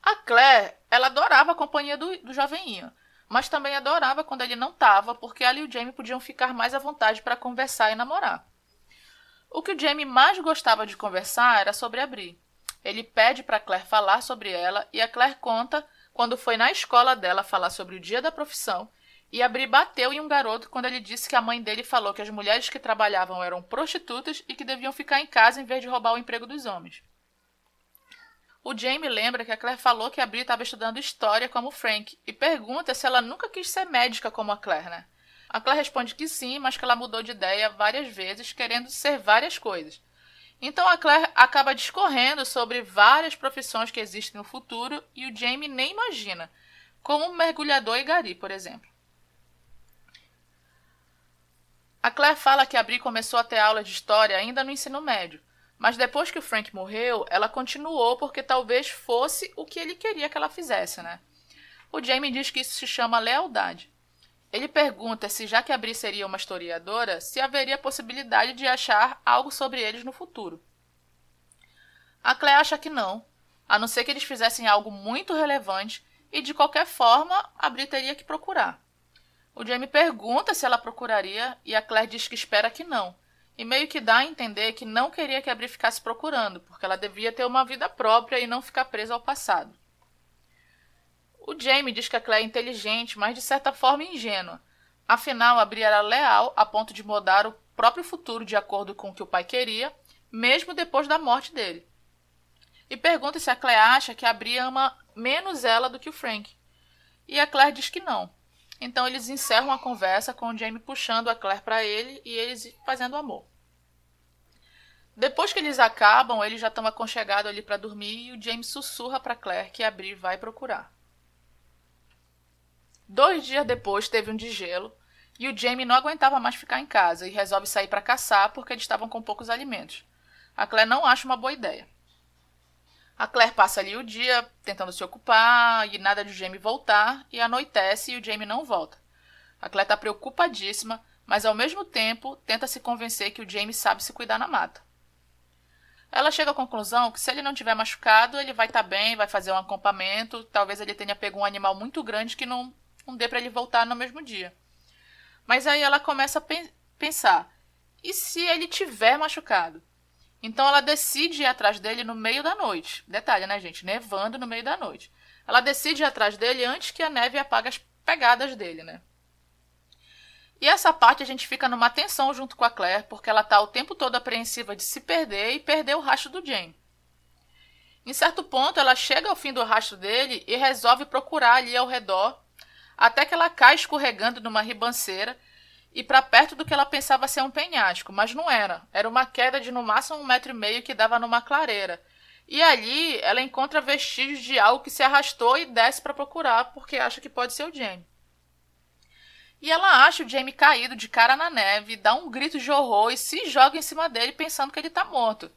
[SPEAKER 1] A Claire, ela adorava a companhia do, do jovem Ian, mas também adorava quando ele não estava, porque ela e o Jamie podiam ficar mais à vontade para conversar e namorar. O que o Jamie mais gostava de conversar era sobre a Bri. Ele pede para Claire falar sobre ela e a Claire conta quando foi na escola dela falar sobre o dia da profissão e a Bri bateu em um garoto quando ele disse que a mãe dele falou que as mulheres que trabalhavam eram prostitutas e que deviam ficar em casa em vez de roubar o emprego dos homens. O Jamie lembra que a Claire falou que a Bri estava estudando história como Frank e pergunta se ela nunca quis ser médica como a Claire, né? A Claire responde que sim, mas que ela mudou de ideia várias vezes, querendo ser várias coisas. Então a Claire acaba discorrendo sobre várias profissões que existem no futuro e o Jamie nem imagina, como mergulhador e gari, por exemplo. A Claire fala que a Bri começou a ter aula de história ainda no ensino médio, mas depois que o Frank morreu, ela continuou porque talvez fosse o que ele queria que ela fizesse, né? O Jamie diz que isso se chama lealdade. Ele pergunta se, já que a Bri seria uma historiadora, se haveria possibilidade de achar algo sobre eles no futuro. A Claire acha que não, a não ser que eles fizessem algo muito relevante e, de qualquer forma, a Bri teria que procurar. O Jamie pergunta se ela procuraria e a Claire diz que espera que não. E meio que dá a entender que não queria que a Bri ficasse procurando, porque ela devia ter uma vida própria e não ficar presa ao passado. O Jamie diz que a Claire é inteligente, mas de certa forma ingênua. Afinal, a era leal a ponto de mudar o próprio futuro de acordo com o que o pai queria, mesmo depois da morte dele. E pergunta se a Claire acha que a Bri ama menos ela do que o Frank. E a Claire diz que não. Então eles encerram a conversa com o Jamie puxando a Claire para ele e eles fazendo amor. Depois que eles acabam, eles já estão aconchegados ali para dormir e o James sussurra para Claire que a vai procurar. Dois dias depois teve um degelo e o Jamie não aguentava mais ficar em casa e resolve sair para caçar porque eles estavam com poucos alimentos. A Claire não acha uma boa ideia. A Claire passa ali o dia tentando se ocupar e nada de Jamie voltar, e anoitece e o Jamie não volta. A Claire está preocupadíssima, mas ao mesmo tempo tenta se convencer que o Jamie sabe se cuidar na mata. Ela chega à conclusão que se ele não tiver machucado, ele vai estar tá bem, vai fazer um acampamento, talvez ele tenha pego um animal muito grande que não, não dê para ele voltar no mesmo dia. Mas aí ela começa a pensar: e se ele tiver machucado? Então ela decide ir atrás dele no meio da noite. Detalhe, né, gente? Nevando no meio da noite. Ela decide ir atrás dele antes que a neve apague as pegadas dele, né? E essa parte a gente fica numa tensão junto com a Claire, porque ela tá o tempo todo apreensiva de se perder e perder o rastro do Jane. Em certo ponto, ela chega ao fim do rastro dele e resolve procurar ali ao redor, até que ela cai escorregando numa ribanceira e para perto do que ela pensava ser um penhasco, mas não era. Era uma queda de no máximo um metro e meio que dava numa clareira. E ali ela encontra vestígios de algo que se arrastou e desce para procurar, porque acha que pode ser o Jamie. E ela acha o Jamie caído de cara na neve, dá um grito de horror e se joga em cima dele pensando que ele está morto.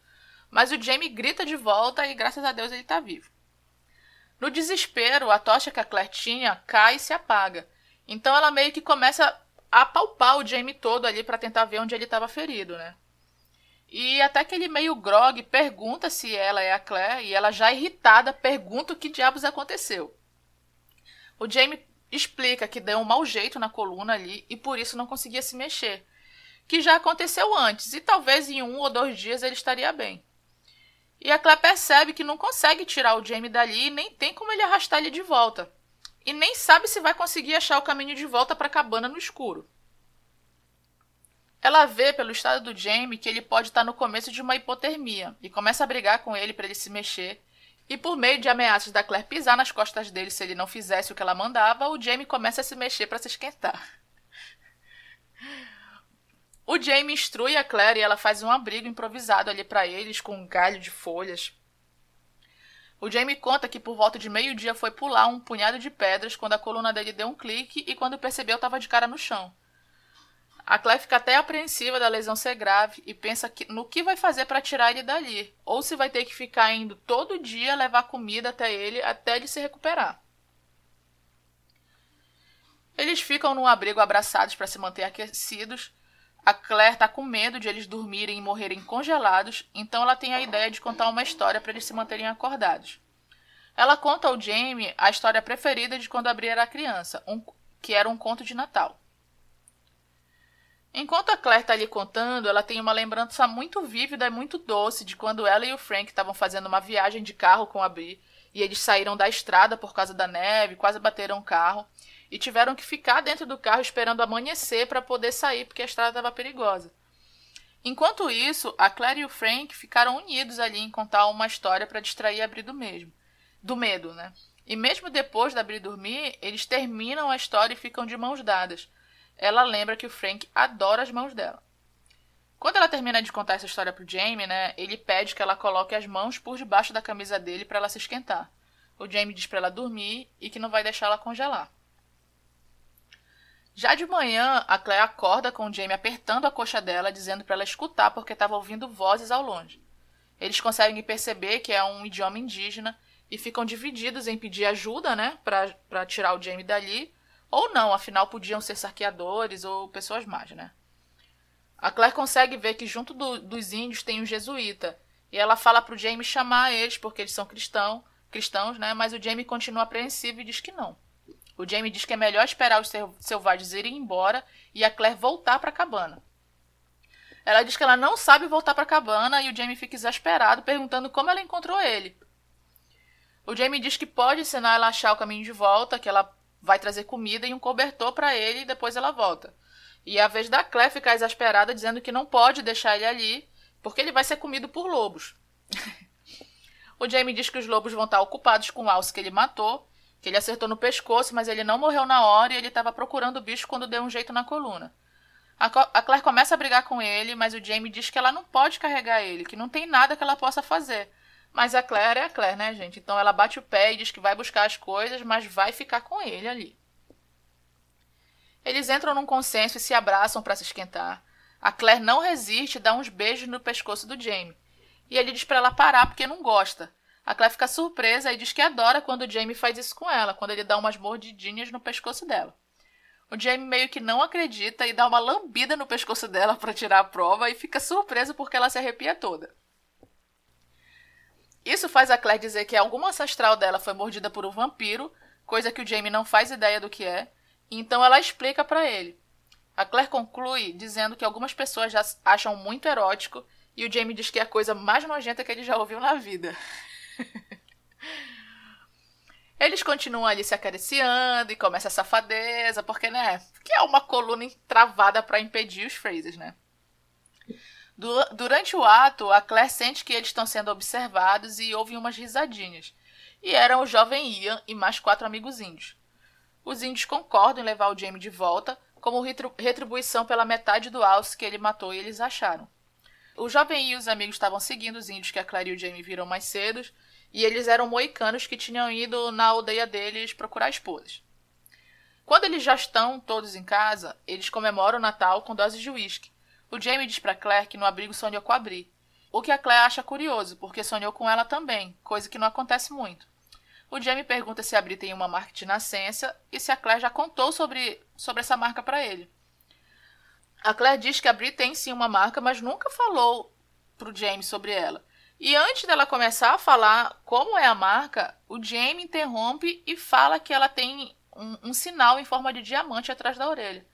[SPEAKER 1] Mas o Jamie grita de volta e graças a Deus ele está vivo. No desespero, a tocha que a Claire tinha cai e se apaga. Então ela meio que começa apalpar o Jamie todo ali para tentar ver onde ele estava ferido, né? E até que ele meio grog pergunta se ela é a Claire e ela já irritada pergunta o que diabos aconteceu. O Jamie explica que deu um mau jeito na coluna ali e por isso não conseguia se mexer, que já aconteceu antes e talvez em um ou dois dias ele estaria bem. E a Claire percebe que não consegue tirar o Jamie dali e nem tem como ele arrastar ele de volta e nem sabe se vai conseguir achar o caminho de volta para a cabana no escuro. Ela vê pelo estado do Jamie que ele pode estar no começo de uma hipotermia e começa a brigar com ele para ele se mexer. E por meio de ameaças da Claire pisar nas costas dele se ele não fizesse o que ela mandava, o Jamie começa a se mexer para se esquentar. O Jamie instrui a Claire e ela faz um abrigo improvisado ali para eles com um galho de folhas. O Jamie conta que por volta de meio-dia foi pular um punhado de pedras quando a coluna dele deu um clique e quando percebeu estava de cara no chão. A Claire fica até apreensiva da lesão ser grave e pensa que, no que vai fazer para tirar ele dali, ou se vai ter que ficar indo todo dia levar comida até ele até ele se recuperar. Eles ficam num abrigo abraçados para se manter aquecidos a Claire está com medo de eles dormirem e morrerem congelados, então ela tem a ideia de contar uma história para eles se manterem acordados. Ela conta ao Jamie a história preferida de quando a Bri era criança, um, que era um conto de Natal. Enquanto a Claire está ali contando, ela tem uma lembrança muito vívida e muito doce de quando ela e o Frank estavam fazendo uma viagem de carro com a Bri e eles saíram da estrada por causa da neve, quase bateram o carro e tiveram que ficar dentro do carro esperando amanhecer para poder sair porque a estrada estava perigosa. Enquanto isso, a Claire e o Frank ficaram unidos ali em contar uma história para distrair a Bri do mesmo, do medo, né? E mesmo depois da Bri dormir, eles terminam a história e ficam de mãos dadas. Ela lembra que o Frank adora as mãos dela. Quando ela termina de contar essa história pro Jamie, né, ele pede que ela coloque as mãos por debaixo da camisa dele para ela se esquentar. O Jamie diz para ela dormir e que não vai deixar ela congelar. Já de manhã, a Claire acorda com o Jamie apertando a coxa dela, dizendo para ela escutar porque estava ouvindo vozes ao longe. Eles conseguem perceber que é um idioma indígena e ficam divididos em pedir ajuda, né, para tirar o Jamie dali, ou não, afinal podiam ser saqueadores ou pessoas más, né. A Claire consegue ver que junto do, dos índios tem um jesuíta, e ela fala para o Jamie chamar eles porque eles são cristão, cristãos, né, mas o Jamie continua apreensivo e diz que não. O Jamie diz que é melhor esperar os selvagens irem embora e a Claire voltar para a cabana. Ela diz que ela não sabe voltar para a cabana e o Jamie fica exasperado, perguntando como ela encontrou ele. O Jamie diz que pode ensinar ela a achar o caminho de volta, que ela vai trazer comida e um cobertor para ele e depois ela volta. E é a vez da Claire ficar exasperada, dizendo que não pode deixar ele ali, porque ele vai ser comido por lobos. o Jamie diz que os lobos vão estar ocupados com o alce que ele matou, que ele acertou no pescoço, mas ele não morreu na hora e ele estava procurando o bicho quando deu um jeito na coluna. A Claire começa a brigar com ele, mas o Jamie diz que ela não pode carregar ele, que não tem nada que ela possa fazer. Mas a Claire é a Claire, né, gente? Então ela bate o pé e diz que vai buscar as coisas, mas vai ficar com ele ali. Eles entram num consenso e se abraçam para se esquentar. A Claire não resiste e dá uns beijos no pescoço do Jamie. E ele diz para ela parar porque não gosta. A Claire fica surpresa e diz que adora quando o Jamie faz isso com ela, quando ele dá umas mordidinhas no pescoço dela. O Jamie meio que não acredita e dá uma lambida no pescoço dela para tirar a prova e fica surpreso porque ela se arrepia toda. Isso faz a Claire dizer que alguma ancestral dela foi mordida por um vampiro, coisa que o Jamie não faz ideia do que é, então ela explica para ele. A Claire conclui dizendo que algumas pessoas já acham muito erótico e o Jamie diz que é a coisa mais nojenta que ele já ouviu na vida. Eles continuam ali se acariciando e começa a safadeza, porque, né? Que é uma coluna travada para impedir os Frasers, né? Durante o ato, a Claire sente que eles estão sendo observados e ouve umas risadinhas. E eram o jovem Ian e mais quatro amigos índios. Os índios concordam em levar o Jamie de volta, como retribuição pela metade do alce que ele matou e eles acharam. O jovem e os amigos estavam seguindo os índios que a Claire e o Jamie viram mais cedo, e eles eram moicanos que tinham ido na aldeia deles procurar esposas. Quando eles já estão todos em casa, eles comemoram o Natal com doses de uísque. O Jamie diz para Claire que no abrigo sonhou com a Bri, o que a Claire acha curioso, porque sonhou com ela também, coisa que não acontece muito. O Jamie pergunta se a Bri tem uma marca de nascença e se a Claire já contou sobre, sobre essa marca para ele. A Claire diz que a Bri tem sim uma marca, mas nunca falou pro Jamie sobre ela. E antes dela começar a falar como é a marca, o Jamie interrompe e fala que ela tem um, um sinal em forma de diamante atrás da orelha.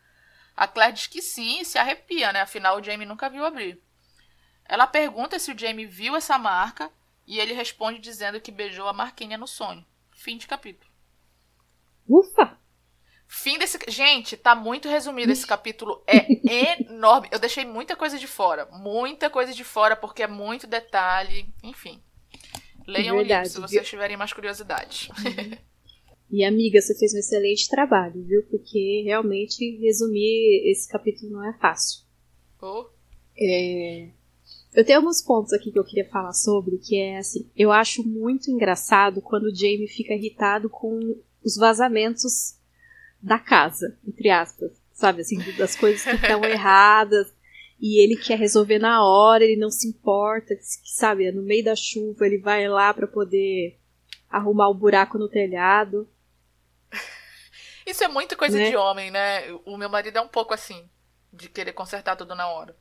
[SPEAKER 1] A Claire diz que sim e se arrepia, né? Afinal, o Jamie nunca viu abrir. Ela pergunta se o Jamie viu essa marca e ele responde dizendo que beijou a Marquinha no sonho. Fim de capítulo.
[SPEAKER 2] Ufa!
[SPEAKER 1] Fim desse. Gente, tá muito resumido esse capítulo. É enorme. Eu deixei muita coisa de fora. Muita coisa de fora, porque é muito detalhe. Enfim. Leiam Verdade, o livro se vocês viu? tiverem mais curiosidade.
[SPEAKER 2] E amiga, você fez um excelente trabalho, viu? Porque realmente resumir esse capítulo não é fácil.
[SPEAKER 1] Oh.
[SPEAKER 2] É... Eu tenho alguns pontos aqui que eu queria falar sobre, que é assim, eu acho muito engraçado quando o Jamie fica irritado com os vazamentos da casa, entre aspas, sabe, assim, das coisas que estão erradas, e ele quer resolver na hora, ele não se importa, sabe, no meio da chuva ele vai lá para poder arrumar o buraco no telhado.
[SPEAKER 1] Isso é muita coisa né? de homem, né? O meu marido é um pouco assim, de querer consertar tudo na hora.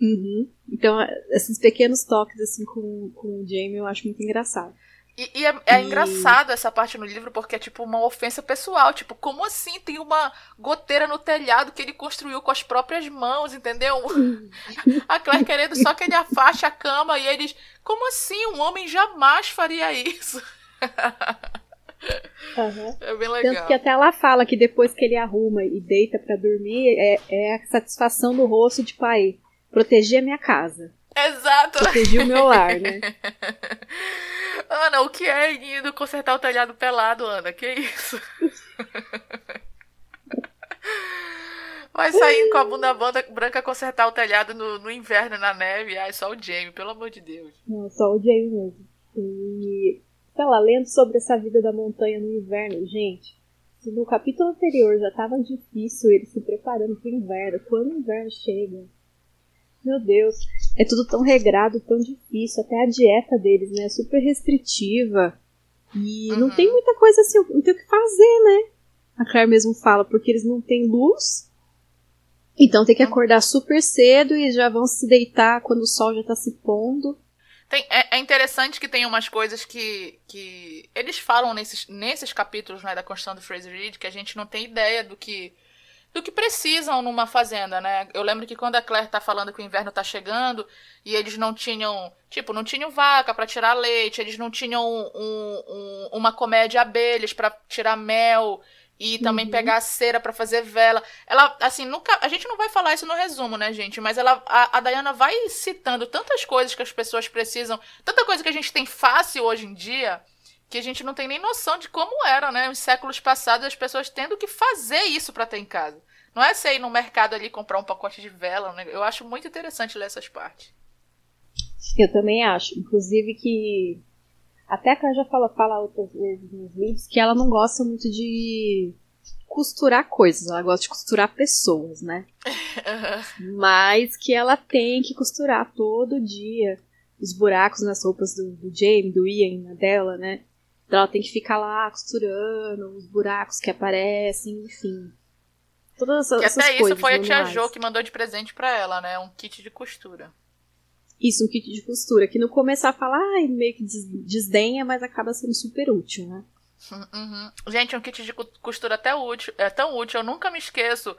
[SPEAKER 2] Uhum. Então, esses pequenos toques assim com, com o Jamie eu acho muito engraçado.
[SPEAKER 1] E, e é, é e... engraçado essa parte no livro porque é tipo uma ofensa pessoal. Tipo, como assim tem uma goteira no telhado que ele construiu com as próprias mãos, entendeu? a Claire querendo só que ele afaste a cama e eles. Como assim? Um homem jamais faria isso.
[SPEAKER 2] Uhum.
[SPEAKER 1] É bem legal.
[SPEAKER 2] Tanto que até ela fala que depois que ele arruma e deita para dormir, é, é a satisfação do rosto de pai. Proteger a minha casa.
[SPEAKER 1] Exato.
[SPEAKER 2] Proteger o meu lar, né?
[SPEAKER 1] Ana, o que é indo consertar o telhado pelado, Ana? Que isso? Vai saindo com a bunda branca consertar o telhado no, no inverno, na neve. Ai, só o Jamie, pelo amor de Deus.
[SPEAKER 2] Não, só o Jamie mesmo. E, sei lá, lendo sobre essa vida da montanha no inverno, gente. Se no capítulo anterior já tava difícil ele se preparando pro inverno, quando o inverno chega, meu Deus, é tudo tão regrado, tão difícil. Até a dieta deles, né? É super restritiva. E uhum. não tem muita coisa assim, não tem o que fazer, né? A Claire mesmo fala, porque eles não têm luz. Então tem que acordar super cedo e já vão se deitar quando o sol já tá se pondo.
[SPEAKER 1] Tem, é, é, interessante que tem umas coisas que, que eles falam nesses, nesses capítulos né, da construção do Fraser Reed que a gente não tem ideia do que do que precisam numa fazenda, né? Eu lembro que quando a Claire tá falando que o inverno tá chegando e eles não tinham, tipo, não tinham vaca para tirar leite, eles não tinham um, um, uma colmeia de abelhas para tirar mel e também uhum. pegar cera para fazer vela. Ela, assim, nunca. A gente não vai falar isso no resumo, né, gente? Mas ela, a, a Diana vai citando tantas coisas que as pessoas precisam, tanta coisa que a gente tem fácil hoje em dia, que a gente não tem nem noção de como era, né? Os séculos passados, as pessoas tendo que fazer isso para ter em casa. Não é você ir no mercado ali comprar um pacote de vela, né? Eu acho muito interessante ler essas partes.
[SPEAKER 2] Eu também acho. Inclusive que até a Cara já fala, fala outras vezes nos livros que ela não gosta muito de costurar coisas, ela gosta de costurar pessoas, né? Mas que ela tem que costurar todo dia os buracos nas roupas do, do Jamie, do Ian, na dela, né? Então ela tem que ficar lá costurando os buracos que aparecem, enfim. Todas essas,
[SPEAKER 1] que até isso foi a tia Jo que mandou de presente para ela, né? Um kit de costura.
[SPEAKER 2] Isso, um kit de costura, que no começo a falar, ai, meio que desdenha, mas acaba sendo super útil, né?
[SPEAKER 1] Uhum. Gente, um kit de costura até útil, é tão útil, eu nunca me esqueço.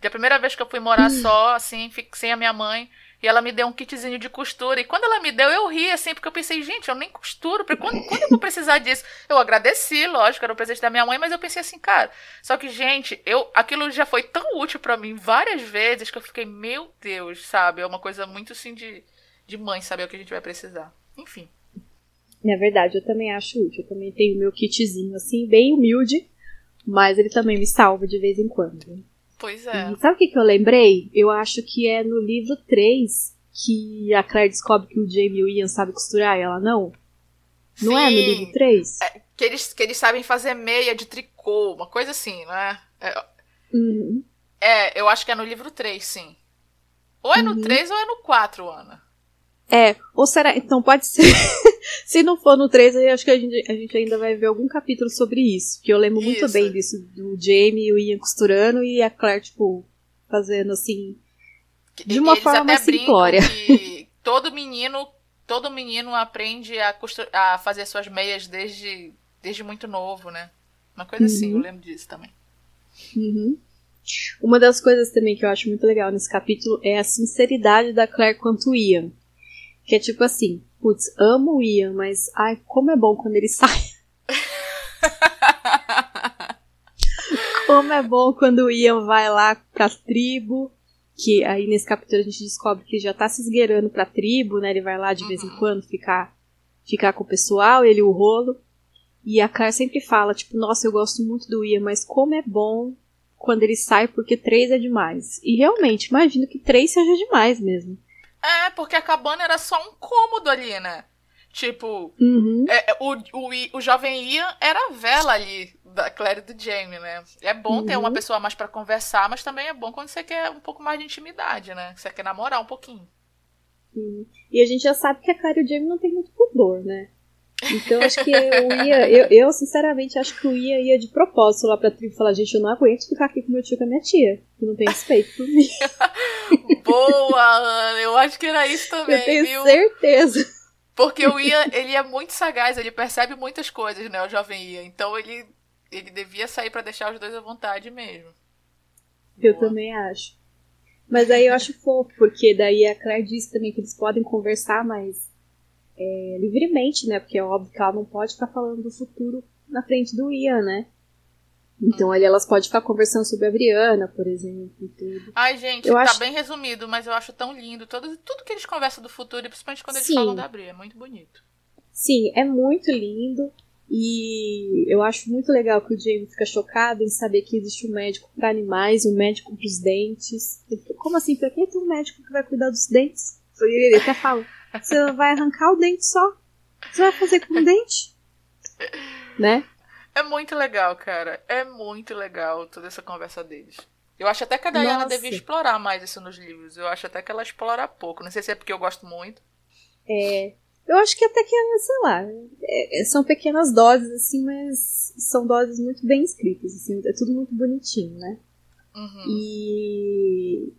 [SPEAKER 1] Da primeira vez que eu fui morar hum. só, assim, sem a minha mãe, e ela me deu um kitzinho de costura. E quando ela me deu, eu ri, assim, porque eu pensei, gente, eu nem costuro. Quando, quando eu vou precisar disso? Eu agradeci, lógico, era o presente da minha mãe, mas eu pensei assim, cara. Só que, gente, eu aquilo já foi tão útil para mim várias vezes que eu fiquei, meu Deus, sabe? É uma coisa muito assim de de mãe saber o que a gente vai precisar. Enfim.
[SPEAKER 2] É verdade, eu também acho útil. Eu também tenho meu kitzinho assim, bem humilde, mas ele também me salva de vez em quando.
[SPEAKER 1] Pois é.
[SPEAKER 2] E sabe o que, que eu lembrei? Eu acho que é no livro 3 que a Claire descobre que o Jamie e o Ian sabem costurar e ela não. Não Sim. é no livro 3?
[SPEAKER 1] É, que, eles, que eles sabem fazer meia de tricô, uma coisa assim, não é? É,
[SPEAKER 2] uhum.
[SPEAKER 1] é eu acho que é no livro 3, sim. Ou é no uhum. 3 ou é no 4, Ana.
[SPEAKER 2] É, ou será. Então pode ser. Se não for no 3, eu acho que a gente, a gente ainda vai ver algum capítulo sobre isso. Que eu lembro isso. muito bem disso, do Jamie e o Ian costurando e a Claire, tipo, fazendo assim. De uma Eles forma simplória.
[SPEAKER 1] Que todo menino. Todo menino aprende a, costura, a fazer suas meias desde, desde muito novo, né? Uma coisa uhum. assim, eu uhum. lembro disso também.
[SPEAKER 2] Uhum. Uma das coisas também que eu acho muito legal nesse capítulo é a sinceridade da Claire quanto Ian. Que é tipo assim, putz, amo o Ian, mas ai, como é bom quando ele sai. como é bom quando o Ian vai lá pra tribo. Que aí nesse capítulo a gente descobre que já tá se esgueirando pra tribo, né? Ele vai lá de uhum. vez em uhum. quando ficar, ficar com o pessoal, ele o rolo. E a Claire sempre fala, tipo, nossa, eu gosto muito do Ian, mas como é bom quando ele sai, porque três é demais. E realmente, imagino que três seja demais mesmo.
[SPEAKER 1] É, porque a cabana era só um cômodo ali, né? Tipo,
[SPEAKER 2] uhum.
[SPEAKER 1] é, é o, o, o jovem Ian era a vela ali da Claire e do Jamie, né? É bom uhum. ter uma uhum. pessoa mais para conversar, mas também é bom quando você quer um pouco mais de intimidade, né? Você quer namorar um pouquinho.
[SPEAKER 2] Uhum. E a gente já sabe que a Claire e o Jamie não tem muito pudor, né? Então acho que eu ia, eu, eu, sinceramente acho que o ia ia de propósito lá pra tribo falar, gente, eu não aguento ficar aqui com meu tio e com a minha tia, que não tem respeito por mim.
[SPEAKER 1] Boa, Ana, eu acho que era isso também,
[SPEAKER 2] Eu tenho
[SPEAKER 1] viu?
[SPEAKER 2] certeza.
[SPEAKER 1] Porque o Ian, ele é muito sagaz, ele percebe muitas coisas, né, o jovem Ian. Então ele, ele devia sair para deixar os dois à vontade mesmo.
[SPEAKER 2] Eu Boa. também acho. Mas aí eu acho fofo, porque daí a Claire disse também que eles podem conversar, mas é, livremente, né? Porque é óbvio que ela não pode ficar falando do futuro na frente do Ian, né? Então ali elas podem ficar conversando sobre a Briana, por exemplo, e tudo.
[SPEAKER 1] Ai, gente, eu tá acho... bem resumido, mas eu acho tão lindo. Todo, tudo que eles conversam do futuro, principalmente quando eles Sim. falam da Bri, é muito bonito.
[SPEAKER 2] Sim, é muito lindo. E eu acho muito legal que o Jamie fica chocado em saber que existe um médico para animais um médico para os dentes. Fica, Como assim? Pra que tem um médico que vai cuidar dos dentes? Ele até fala: você vai arrancar o dente só. Você vai fazer com o dente? Né?
[SPEAKER 1] É muito legal, cara. É muito legal toda essa conversa deles. Eu acho até que a Diana Nossa. devia explorar mais isso nos livros. Eu acho até que ela explora pouco. Não sei se é porque eu gosto muito.
[SPEAKER 2] É. Eu acho que até que, sei lá, é, é são pequenas doses, assim, mas são doses muito bem escritas, assim, é tudo muito bonitinho, né?
[SPEAKER 1] Uhum.
[SPEAKER 2] E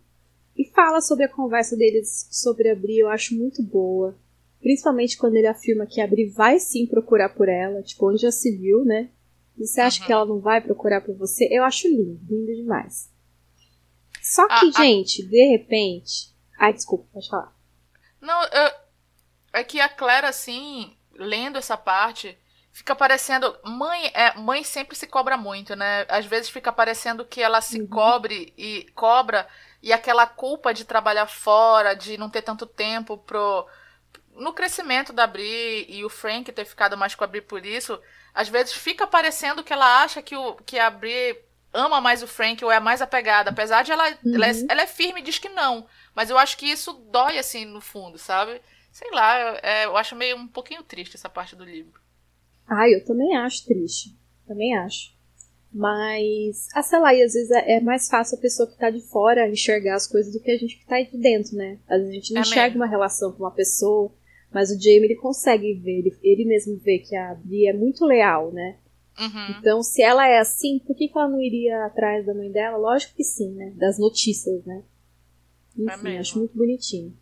[SPEAKER 2] e fala sobre a conversa deles sobre a Bri, eu acho muito boa. Principalmente quando ele afirma que a Bri vai sim procurar por ela, tipo, onde já se viu, né? E você acha uhum. que ela não vai procurar por você? Eu acho lindo, lindo demais. Só que, ah, gente, de repente. Ai, desculpa, pode falar.
[SPEAKER 1] Não, eu... é que a Claire, assim, lendo essa parte, fica parecendo. Mãe, é, mãe sempre se cobra muito, né? Às vezes fica parecendo que ela se uhum. cobre e cobra e aquela culpa de trabalhar fora, de não ter tanto tempo pro no crescimento da Bri e o Frank ter ficado mais com a Bri por isso, às vezes fica parecendo que ela acha que, o, que a Bri ama mais o Frank ou é mais apegada, apesar de ela, uhum. ela, é, ela, é, firme e diz que não, mas eu acho que isso dói assim no fundo, sabe? Sei lá, é, eu acho meio um pouquinho triste essa parte do livro.
[SPEAKER 2] Ah, eu também acho triste, também acho. Mas, ah, sei lá, e às vezes é, é mais fácil a pessoa que tá de fora enxergar as coisas do que a gente que tá aí de dentro, né? Às vezes a gente não é enxerga mesmo. uma relação com uma pessoa, mas o Jamie ele consegue ver, ele, ele mesmo vê que a Bri é muito leal, né? Uhum. Então, se ela é assim, por que, que ela não iria atrás da mãe dela? Lógico que sim, né? Das notícias, né? Enfim, é acho muito bonitinho.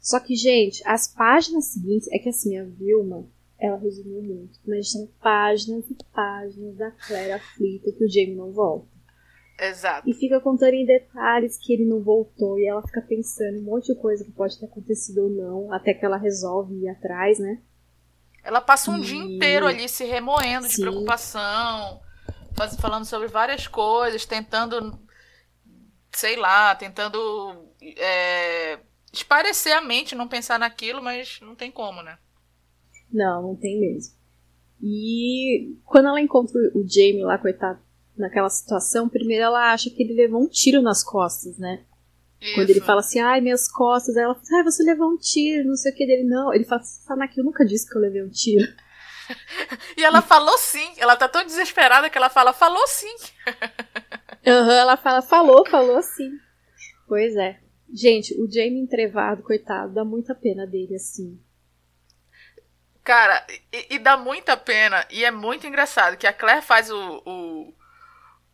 [SPEAKER 2] Só que, gente, as páginas seguintes, é que assim, a Vilma, ela resumiu muito, mas são páginas e páginas da Claire aflita que o Jamie não volta.
[SPEAKER 1] Exato.
[SPEAKER 2] E fica contando em detalhes que ele não voltou e ela fica pensando um monte de coisa que pode ter acontecido ou não, até que ela resolve ir atrás, né?
[SPEAKER 1] Ela passa um e... dia inteiro ali se remoendo Sim. de preocupação, falando sobre várias coisas, tentando, sei lá, tentando é, esparecer a mente, não pensar naquilo, mas não tem como, né?
[SPEAKER 2] Não, não tem mesmo. E quando ela encontra o Jamie lá, coitado, naquela situação, primeiro ela acha que ele levou um tiro nas costas, né? Isso. Quando ele fala assim, ai, minhas costas, aí ela fala, ai, você levou um tiro, não sei o que dele. Não, ele fala, Sanaki, eu nunca disse que eu levei um tiro.
[SPEAKER 1] e ela falou sim, ela tá tão desesperada que ela fala, falou sim.
[SPEAKER 2] Uhum, ela fala, falou, falou sim. Pois é. Gente, o Jamie entrevado, coitado, dá muita pena dele, assim.
[SPEAKER 1] Cara, e, e, dá muita pena, e é muito engraçado que a Claire faz o, o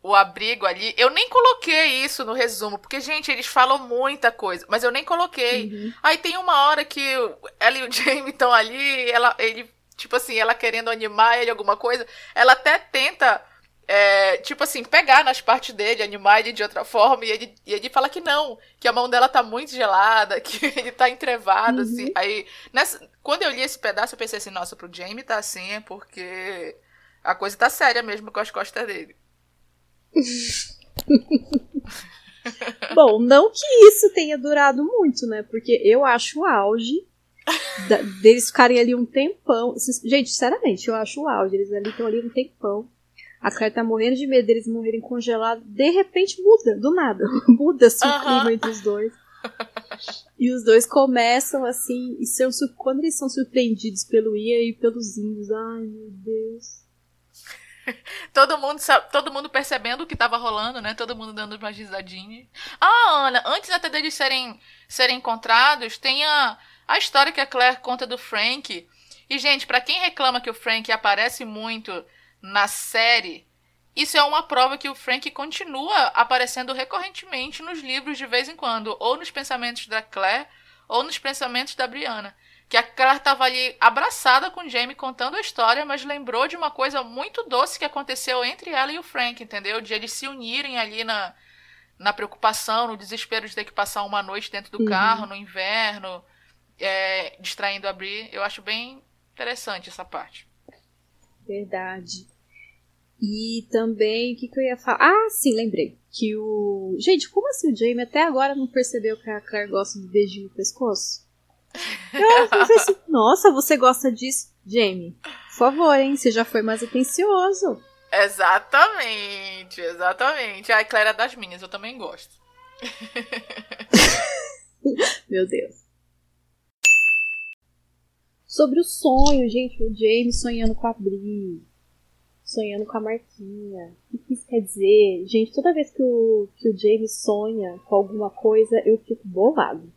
[SPEAKER 1] o abrigo ali. Eu nem coloquei isso no resumo, porque, gente, eles falam muita coisa, mas eu nem coloquei. Uhum. Aí tem uma hora que ela e o Jamie estão ali, ela, ele, tipo assim, ela querendo animar ele alguma coisa, ela até tenta. É, tipo assim, pegar nas partes dele, animar ele de outra forma, e ele, e ele fala que não, que a mão dela tá muito gelada, que ele tá entrevado, uhum. assim. Aí, nessa, quando eu li esse pedaço, eu pensei assim, nossa, pro Jamie tá assim, é porque a coisa tá séria mesmo com as costas dele.
[SPEAKER 2] Bom, não que isso tenha durado muito, né? Porque eu acho o auge da, deles ficarem ali um tempão. Gente, sinceramente, eu acho o auge. Eles ali estão ali um tempão. A Claire tá morrendo de medo deles morrerem congelados. De repente muda, do nada. Muda-se o clima entre os dois. E os dois começam assim, e são, quando eles são surpreendidos pelo Ia e pelos índios, ai meu Deus.
[SPEAKER 1] todo mundo todo mundo percebendo o que estava rolando, né? Todo mundo dando uma risadinha. Ah, Ana, antes até deles serem, serem encontrados, tem a, a história que a Claire conta do Frank. E, gente, para quem reclama que o Frank aparece muito na série, isso é uma prova que o Frank continua aparecendo recorrentemente nos livros de vez em quando, ou nos pensamentos da Claire, ou nos pensamentos da Brianna que a Claire estava ali abraçada com o Jamie contando a história, mas lembrou de uma coisa muito doce que aconteceu entre ela e o Frank, entendeu? De eles se unirem ali na, na preocupação, no desespero de ter que passar uma noite dentro do uhum. carro, no inverno, é, distraindo a Brie. Eu acho bem interessante essa parte.
[SPEAKER 2] Verdade. E também, o que, que eu ia falar? Ah, sim, lembrei. Que o. Gente, como assim o Jamie até agora não percebeu que a Claire gosta de beijinho no pescoço? Eu assim, nossa, você gosta disso? Jamie, por favor, hein? Você já foi mais atencioso.
[SPEAKER 1] Exatamente, exatamente. A Claire é das minhas, eu também gosto.
[SPEAKER 2] Meu Deus. Sobre o sonho, gente, o Jamie sonhando com a Bri, sonhando com a Marquinha. O que isso quer dizer? Gente, toda vez que o, que o Jamie sonha com alguma coisa, eu fico bolado.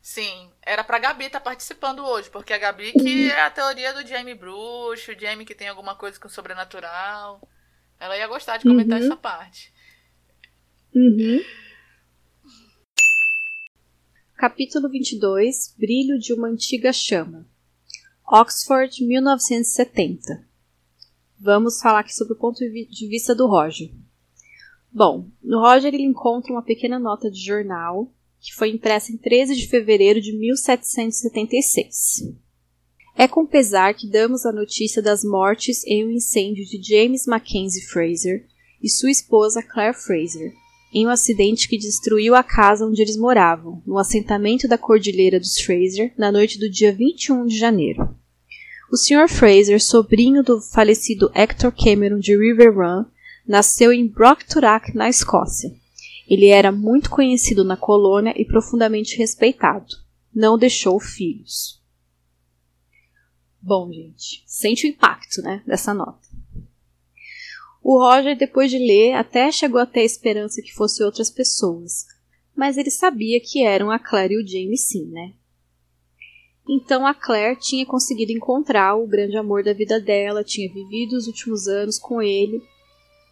[SPEAKER 1] Sim, era pra Gabi estar tá participando hoje, porque a Gabi que é a teoria do Jamie bruxo, o Jamie que tem alguma coisa com sobrenatural. Ela ia gostar de comentar uhum. essa parte.
[SPEAKER 2] Uhum. Capítulo 22 Brilho de uma antiga chama. Oxford, 1970. Vamos falar aqui sobre o ponto de vista do Roger. Bom, no Roger ele encontra uma pequena nota de jornal que foi impressa em 13 de fevereiro de 1776. É com pesar que damos a notícia das mortes em um incêndio de James Mackenzie Fraser e sua esposa Claire Fraser, em um acidente que destruiu a casa onde eles moravam, no assentamento da Cordilheira dos Fraser, na noite do dia 21 de janeiro. O Sr. Fraser, sobrinho do falecido Hector Cameron de River Run, nasceu em Brockturach, na Escócia. Ele era muito conhecido na colônia e profundamente respeitado. Não deixou filhos. Bom, gente, sente o impacto, né, dessa nota. O Roger, depois de ler, até chegou a ter a esperança que fosse outras pessoas, mas ele sabia que eram a Claire e o James sim, né? Então a Claire tinha conseguido encontrar o grande amor da vida dela, tinha vivido os últimos anos com ele.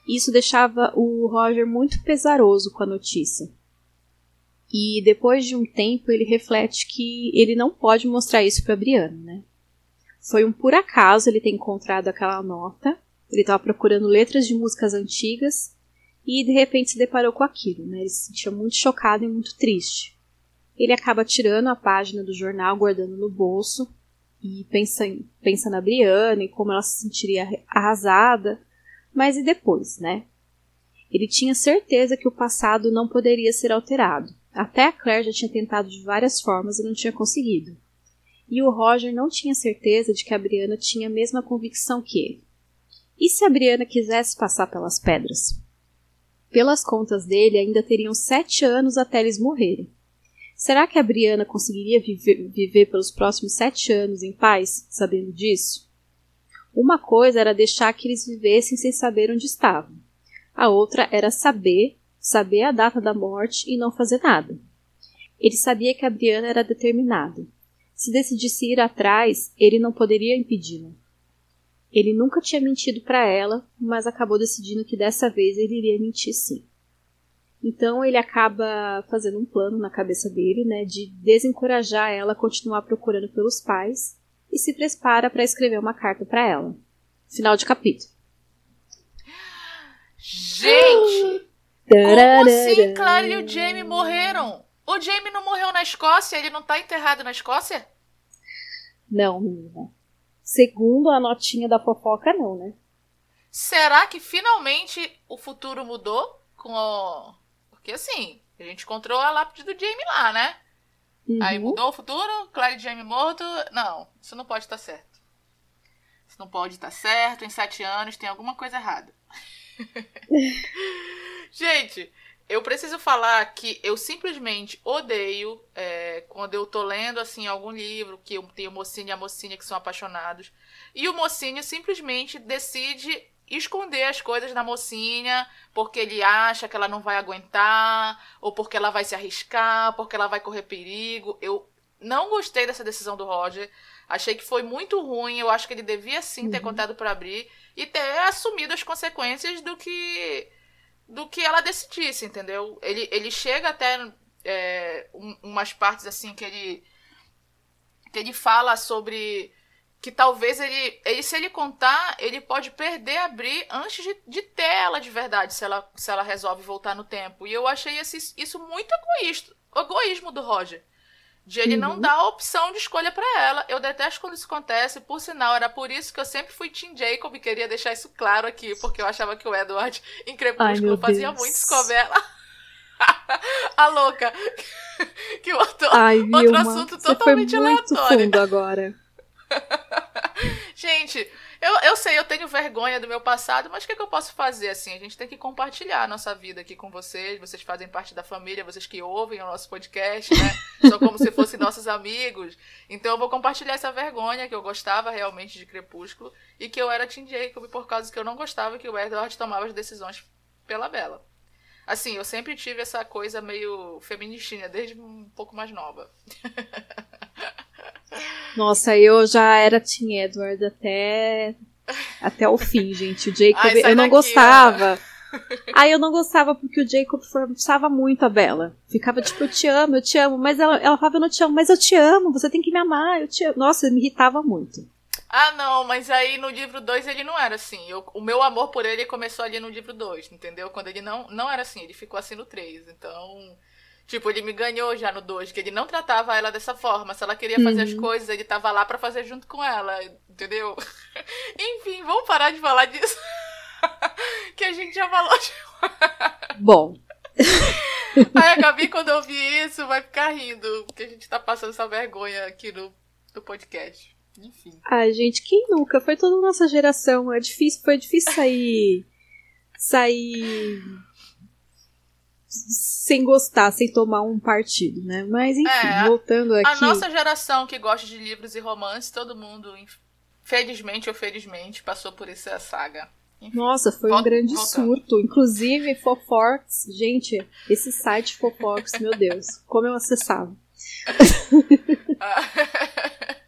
[SPEAKER 2] Isso deixava o Roger muito pesaroso com a notícia. E depois de um tempo ele reflete que ele não pode mostrar isso para Brianna, né? Foi um por acaso ele ter encontrado aquela nota ele estava procurando letras de músicas antigas e de repente se deparou com aquilo, né? Ele se sentia muito chocado e muito triste. Ele acaba tirando a página do jornal, guardando no bolso e pensa, pensa na Briana e como ela se sentiria arrasada. Mas e depois, né? Ele tinha certeza que o passado não poderia ser alterado. Até a Claire já tinha tentado de várias formas e não tinha conseguido. E o Roger não tinha certeza de que a Briana tinha a mesma convicção que ele. E se a Briana quisesse passar pelas pedras? Pelas contas dele, ainda teriam sete anos até eles morrerem. Será que a Briana conseguiria viver, viver pelos próximos sete anos em paz, sabendo disso? Uma coisa era deixar que eles vivessem sem saber onde estavam. A outra era saber, saber a data da morte e não fazer nada. Ele sabia que a Briana era determinada. Se decidisse ir atrás, ele não poderia impedi-la. Ele nunca tinha mentido para ela, mas acabou decidindo que dessa vez ele iria mentir sim. Então ele acaba fazendo um plano na cabeça dele, né, de desencorajar ela a continuar procurando pelos pais e se prepara para escrever uma carta para ela. Final de capítulo.
[SPEAKER 1] Gente! Como assim Claire e o Jamie morreram? O Jamie não morreu na Escócia? Ele não tá enterrado na Escócia?
[SPEAKER 2] Não, menina. Segundo a notinha da fofoca, não, né?
[SPEAKER 1] Será que finalmente o futuro mudou? Com o... Porque assim, a gente encontrou a lápide do Jamie lá, né? Uhum. Aí mudou o futuro? Claire e Jamie morto? Não, isso não pode estar certo. Isso não pode estar certo. Em sete anos tem alguma coisa errada. gente, eu preciso falar que eu simplesmente odeio é, quando eu tô lendo assim algum livro que tenho o mocinho e a mocinha que são apaixonados e o mocinho simplesmente decide esconder as coisas da mocinha porque ele acha que ela não vai aguentar ou porque ela vai se arriscar, porque ela vai correr perigo. Eu não gostei dessa decisão do Roger. Achei que foi muito ruim. Eu acho que ele devia sim ter uhum. contado para abrir e ter assumido as consequências do que do que ela decidisse, entendeu? Ele, ele chega até é, um, umas partes assim que ele que ele fala sobre que talvez ele, ele se ele contar, ele pode perder a Bri antes de, de ter ela de verdade, se ela, se ela resolve voltar no tempo. E eu achei esse, isso muito egoísta, egoísmo do Roger. De ele uhum. não dar a opção de escolha para ela. Eu detesto quando isso acontece. Por sinal, era por isso que eu sempre fui Team Jacob e queria deixar isso claro aqui, porque eu achava que o Edward em Crepúsculo Ai, fazia muito escovela. a louca. que outro,
[SPEAKER 2] Ai, outro assunto totalmente aleatório. Fundo agora.
[SPEAKER 1] Gente, eu, eu sei, eu tenho vergonha do meu passado, mas o que, é que eu posso fazer? Assim, a gente tem que compartilhar a nossa vida aqui com vocês. Vocês fazem parte da família, vocês que ouvem o nosso podcast, né? São como se fossem nossos amigos. Então eu vou compartilhar essa vergonha que eu gostava realmente de Crepúsculo e que eu era Tim Jacob por causa que eu não gostava que o Edward tomava as decisões pela Bela. Assim, eu sempre tive essa coisa meio feministinha, desde um pouco mais nova.
[SPEAKER 2] Nossa, eu já era Tim Edward até, até o fim, gente. O Jacob, Ai, eu não daqui, gostava. Aí eu não gostava porque o Jacob forçava muito a Bella. Ficava tipo, eu te amo, eu te amo. Mas ela, ela falava, eu não te amo, mas eu te amo, você tem que me amar, eu te amo. Nossa, me irritava muito.
[SPEAKER 1] Ah, não, mas aí no livro 2 ele não era assim. Eu, o meu amor por ele começou ali no livro 2, entendeu? Quando ele não, não era assim, ele ficou assim no 3. Então, tipo, ele me ganhou já no 2, que ele não tratava ela dessa forma. Se ela queria fazer uhum. as coisas, ele tava lá para fazer junto com ela, entendeu? Enfim, vamos parar de falar disso. que a gente já falou.
[SPEAKER 2] Bom.
[SPEAKER 1] Aí a Gabi, quando eu vi isso, vai ficar rindo, porque a gente tá passando essa vergonha aqui no, no podcast. Enfim.
[SPEAKER 2] Ai, gente, quem nunca? Foi toda a nossa geração. É difícil, foi difícil sair. sair. Sem gostar, sem tomar um partido, né? Mas enfim, é, voltando aqui.
[SPEAKER 1] A nossa geração que gosta de livros e romances, todo mundo, felizmente ou felizmente, passou por essa saga.
[SPEAKER 2] Enfim, Nossa, foi um grande surto. Inclusive, Fofox, gente, esse site Fofox, meu Deus, como eu acessava.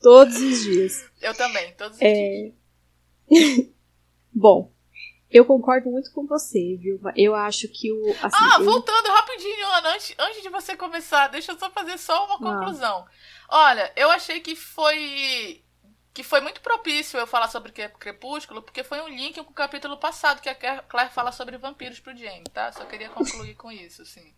[SPEAKER 2] Todos os dias.
[SPEAKER 1] Eu também, todos os é...
[SPEAKER 2] dias. Bom, eu concordo muito com você, viu? Eu acho que o. Assim,
[SPEAKER 1] ah,
[SPEAKER 2] eu...
[SPEAKER 1] voltando rapidinho, Ana, antes, antes de você começar, deixa eu só fazer só uma ah. conclusão. Ah. Olha, eu achei que foi. Que foi muito propício eu falar sobre Crepúsculo, porque foi um link com o capítulo passado que a Claire fala sobre vampiros pro Jamie, tá? Só queria concluir com isso, assim.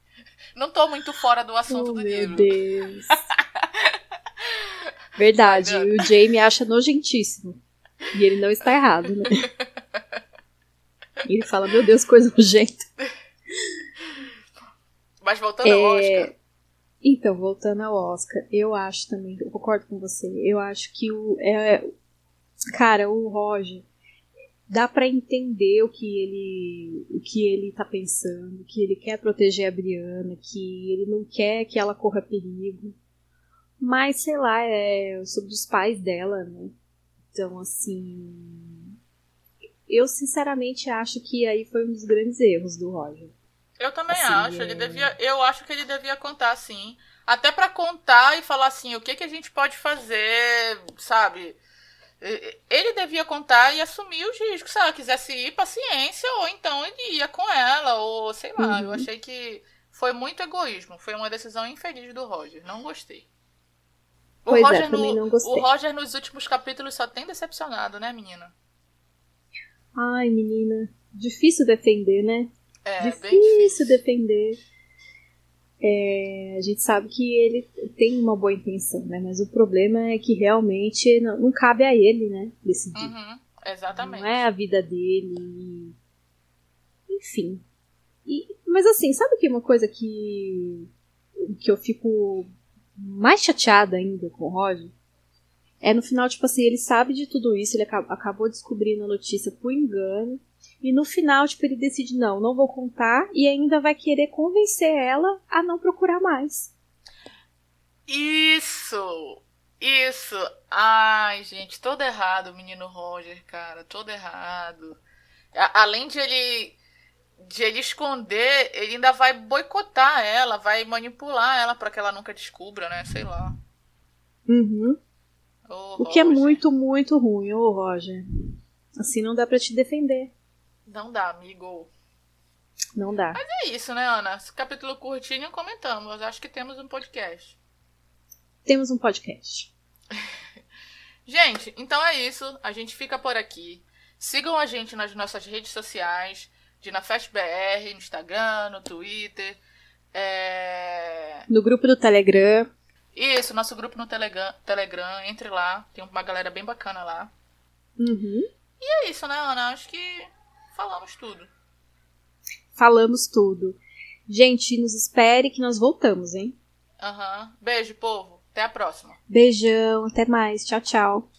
[SPEAKER 1] Não tô muito fora do assunto
[SPEAKER 2] oh,
[SPEAKER 1] do
[SPEAKER 2] meu
[SPEAKER 1] livro.
[SPEAKER 2] Meu Deus. Verdade, o Jamie acha nojentíssimo. E ele não está errado, né? E ele fala, meu Deus, coisa nojenta.
[SPEAKER 1] Mas voltando é... ao Oscar.
[SPEAKER 2] Então, voltando ao Oscar, eu acho também, eu concordo com você, eu acho que o. É, cara, o Roger dá para entender o que ele o que ele tá pensando, que ele quer proteger a Briana, que ele não quer que ela corra perigo. Mas, sei lá, é sobre os pais dela, né? Então, assim. Eu sinceramente acho que aí foi um dos grandes erros do Roger.
[SPEAKER 1] Eu também assim, acho. É... Ele devia, eu acho que ele devia contar, sim. Até para contar e falar assim, o que, que a gente pode fazer, sabe? Ele devia contar e assumir os riscos. Se ela quisesse ir, paciência, ou então ele ia com ela, ou sei lá. Uhum. Eu achei que foi muito egoísmo. Foi uma decisão infeliz do Roger. Não gostei.
[SPEAKER 2] O pois é, Roger é, no, não gostei.
[SPEAKER 1] O Roger nos últimos capítulos só tem decepcionado, né, menina?
[SPEAKER 2] Ai, menina. Difícil defender, né?
[SPEAKER 1] É,
[SPEAKER 2] difícil,
[SPEAKER 1] difícil.
[SPEAKER 2] defender. É, a gente sabe que ele tem uma boa intenção, né? Mas o problema é que realmente não, não cabe a ele, né? Decidir.
[SPEAKER 1] Uhum, exatamente.
[SPEAKER 2] Não é a vida dele. Enfim. E, mas assim, sabe que uma coisa que, que eu fico mais chateada ainda com o Roger é no final, tipo assim, ele sabe de tudo isso, ele acabou descobrindo a notícia por engano. E no final, tipo, ele decide, não, não vou contar, e ainda vai querer convencer ela a não procurar mais.
[SPEAKER 1] Isso! Isso! Ai, gente, todo errado o menino Roger, cara, todo errado. A além de ele de ele esconder, ele ainda vai boicotar ela, vai manipular ela para que ela nunca descubra, né? Sei lá.
[SPEAKER 2] Uhum. O que é muito, muito ruim, ô Roger. Assim não dá para te defender.
[SPEAKER 1] Não dá, amigo.
[SPEAKER 2] Não dá.
[SPEAKER 1] Mas é isso, né, Ana? Esse capítulo curtinho comentamos. Acho que temos um podcast.
[SPEAKER 2] Temos um podcast.
[SPEAKER 1] gente, então é isso. A gente fica por aqui. Sigam a gente nas nossas redes sociais. DinaFestBR, no Instagram, no Twitter. É...
[SPEAKER 2] No grupo do Telegram.
[SPEAKER 1] Isso, nosso grupo no Telegram, Telegram, entre lá. Tem uma galera bem bacana lá.
[SPEAKER 2] Uhum.
[SPEAKER 1] E é isso, né, Ana? Acho que falamos tudo.
[SPEAKER 2] Falamos tudo. Gente, nos espere que nós voltamos, hein?
[SPEAKER 1] Aham. Uhum. Beijo, povo. Até a próxima.
[SPEAKER 2] Beijão, até mais. Tchau, tchau.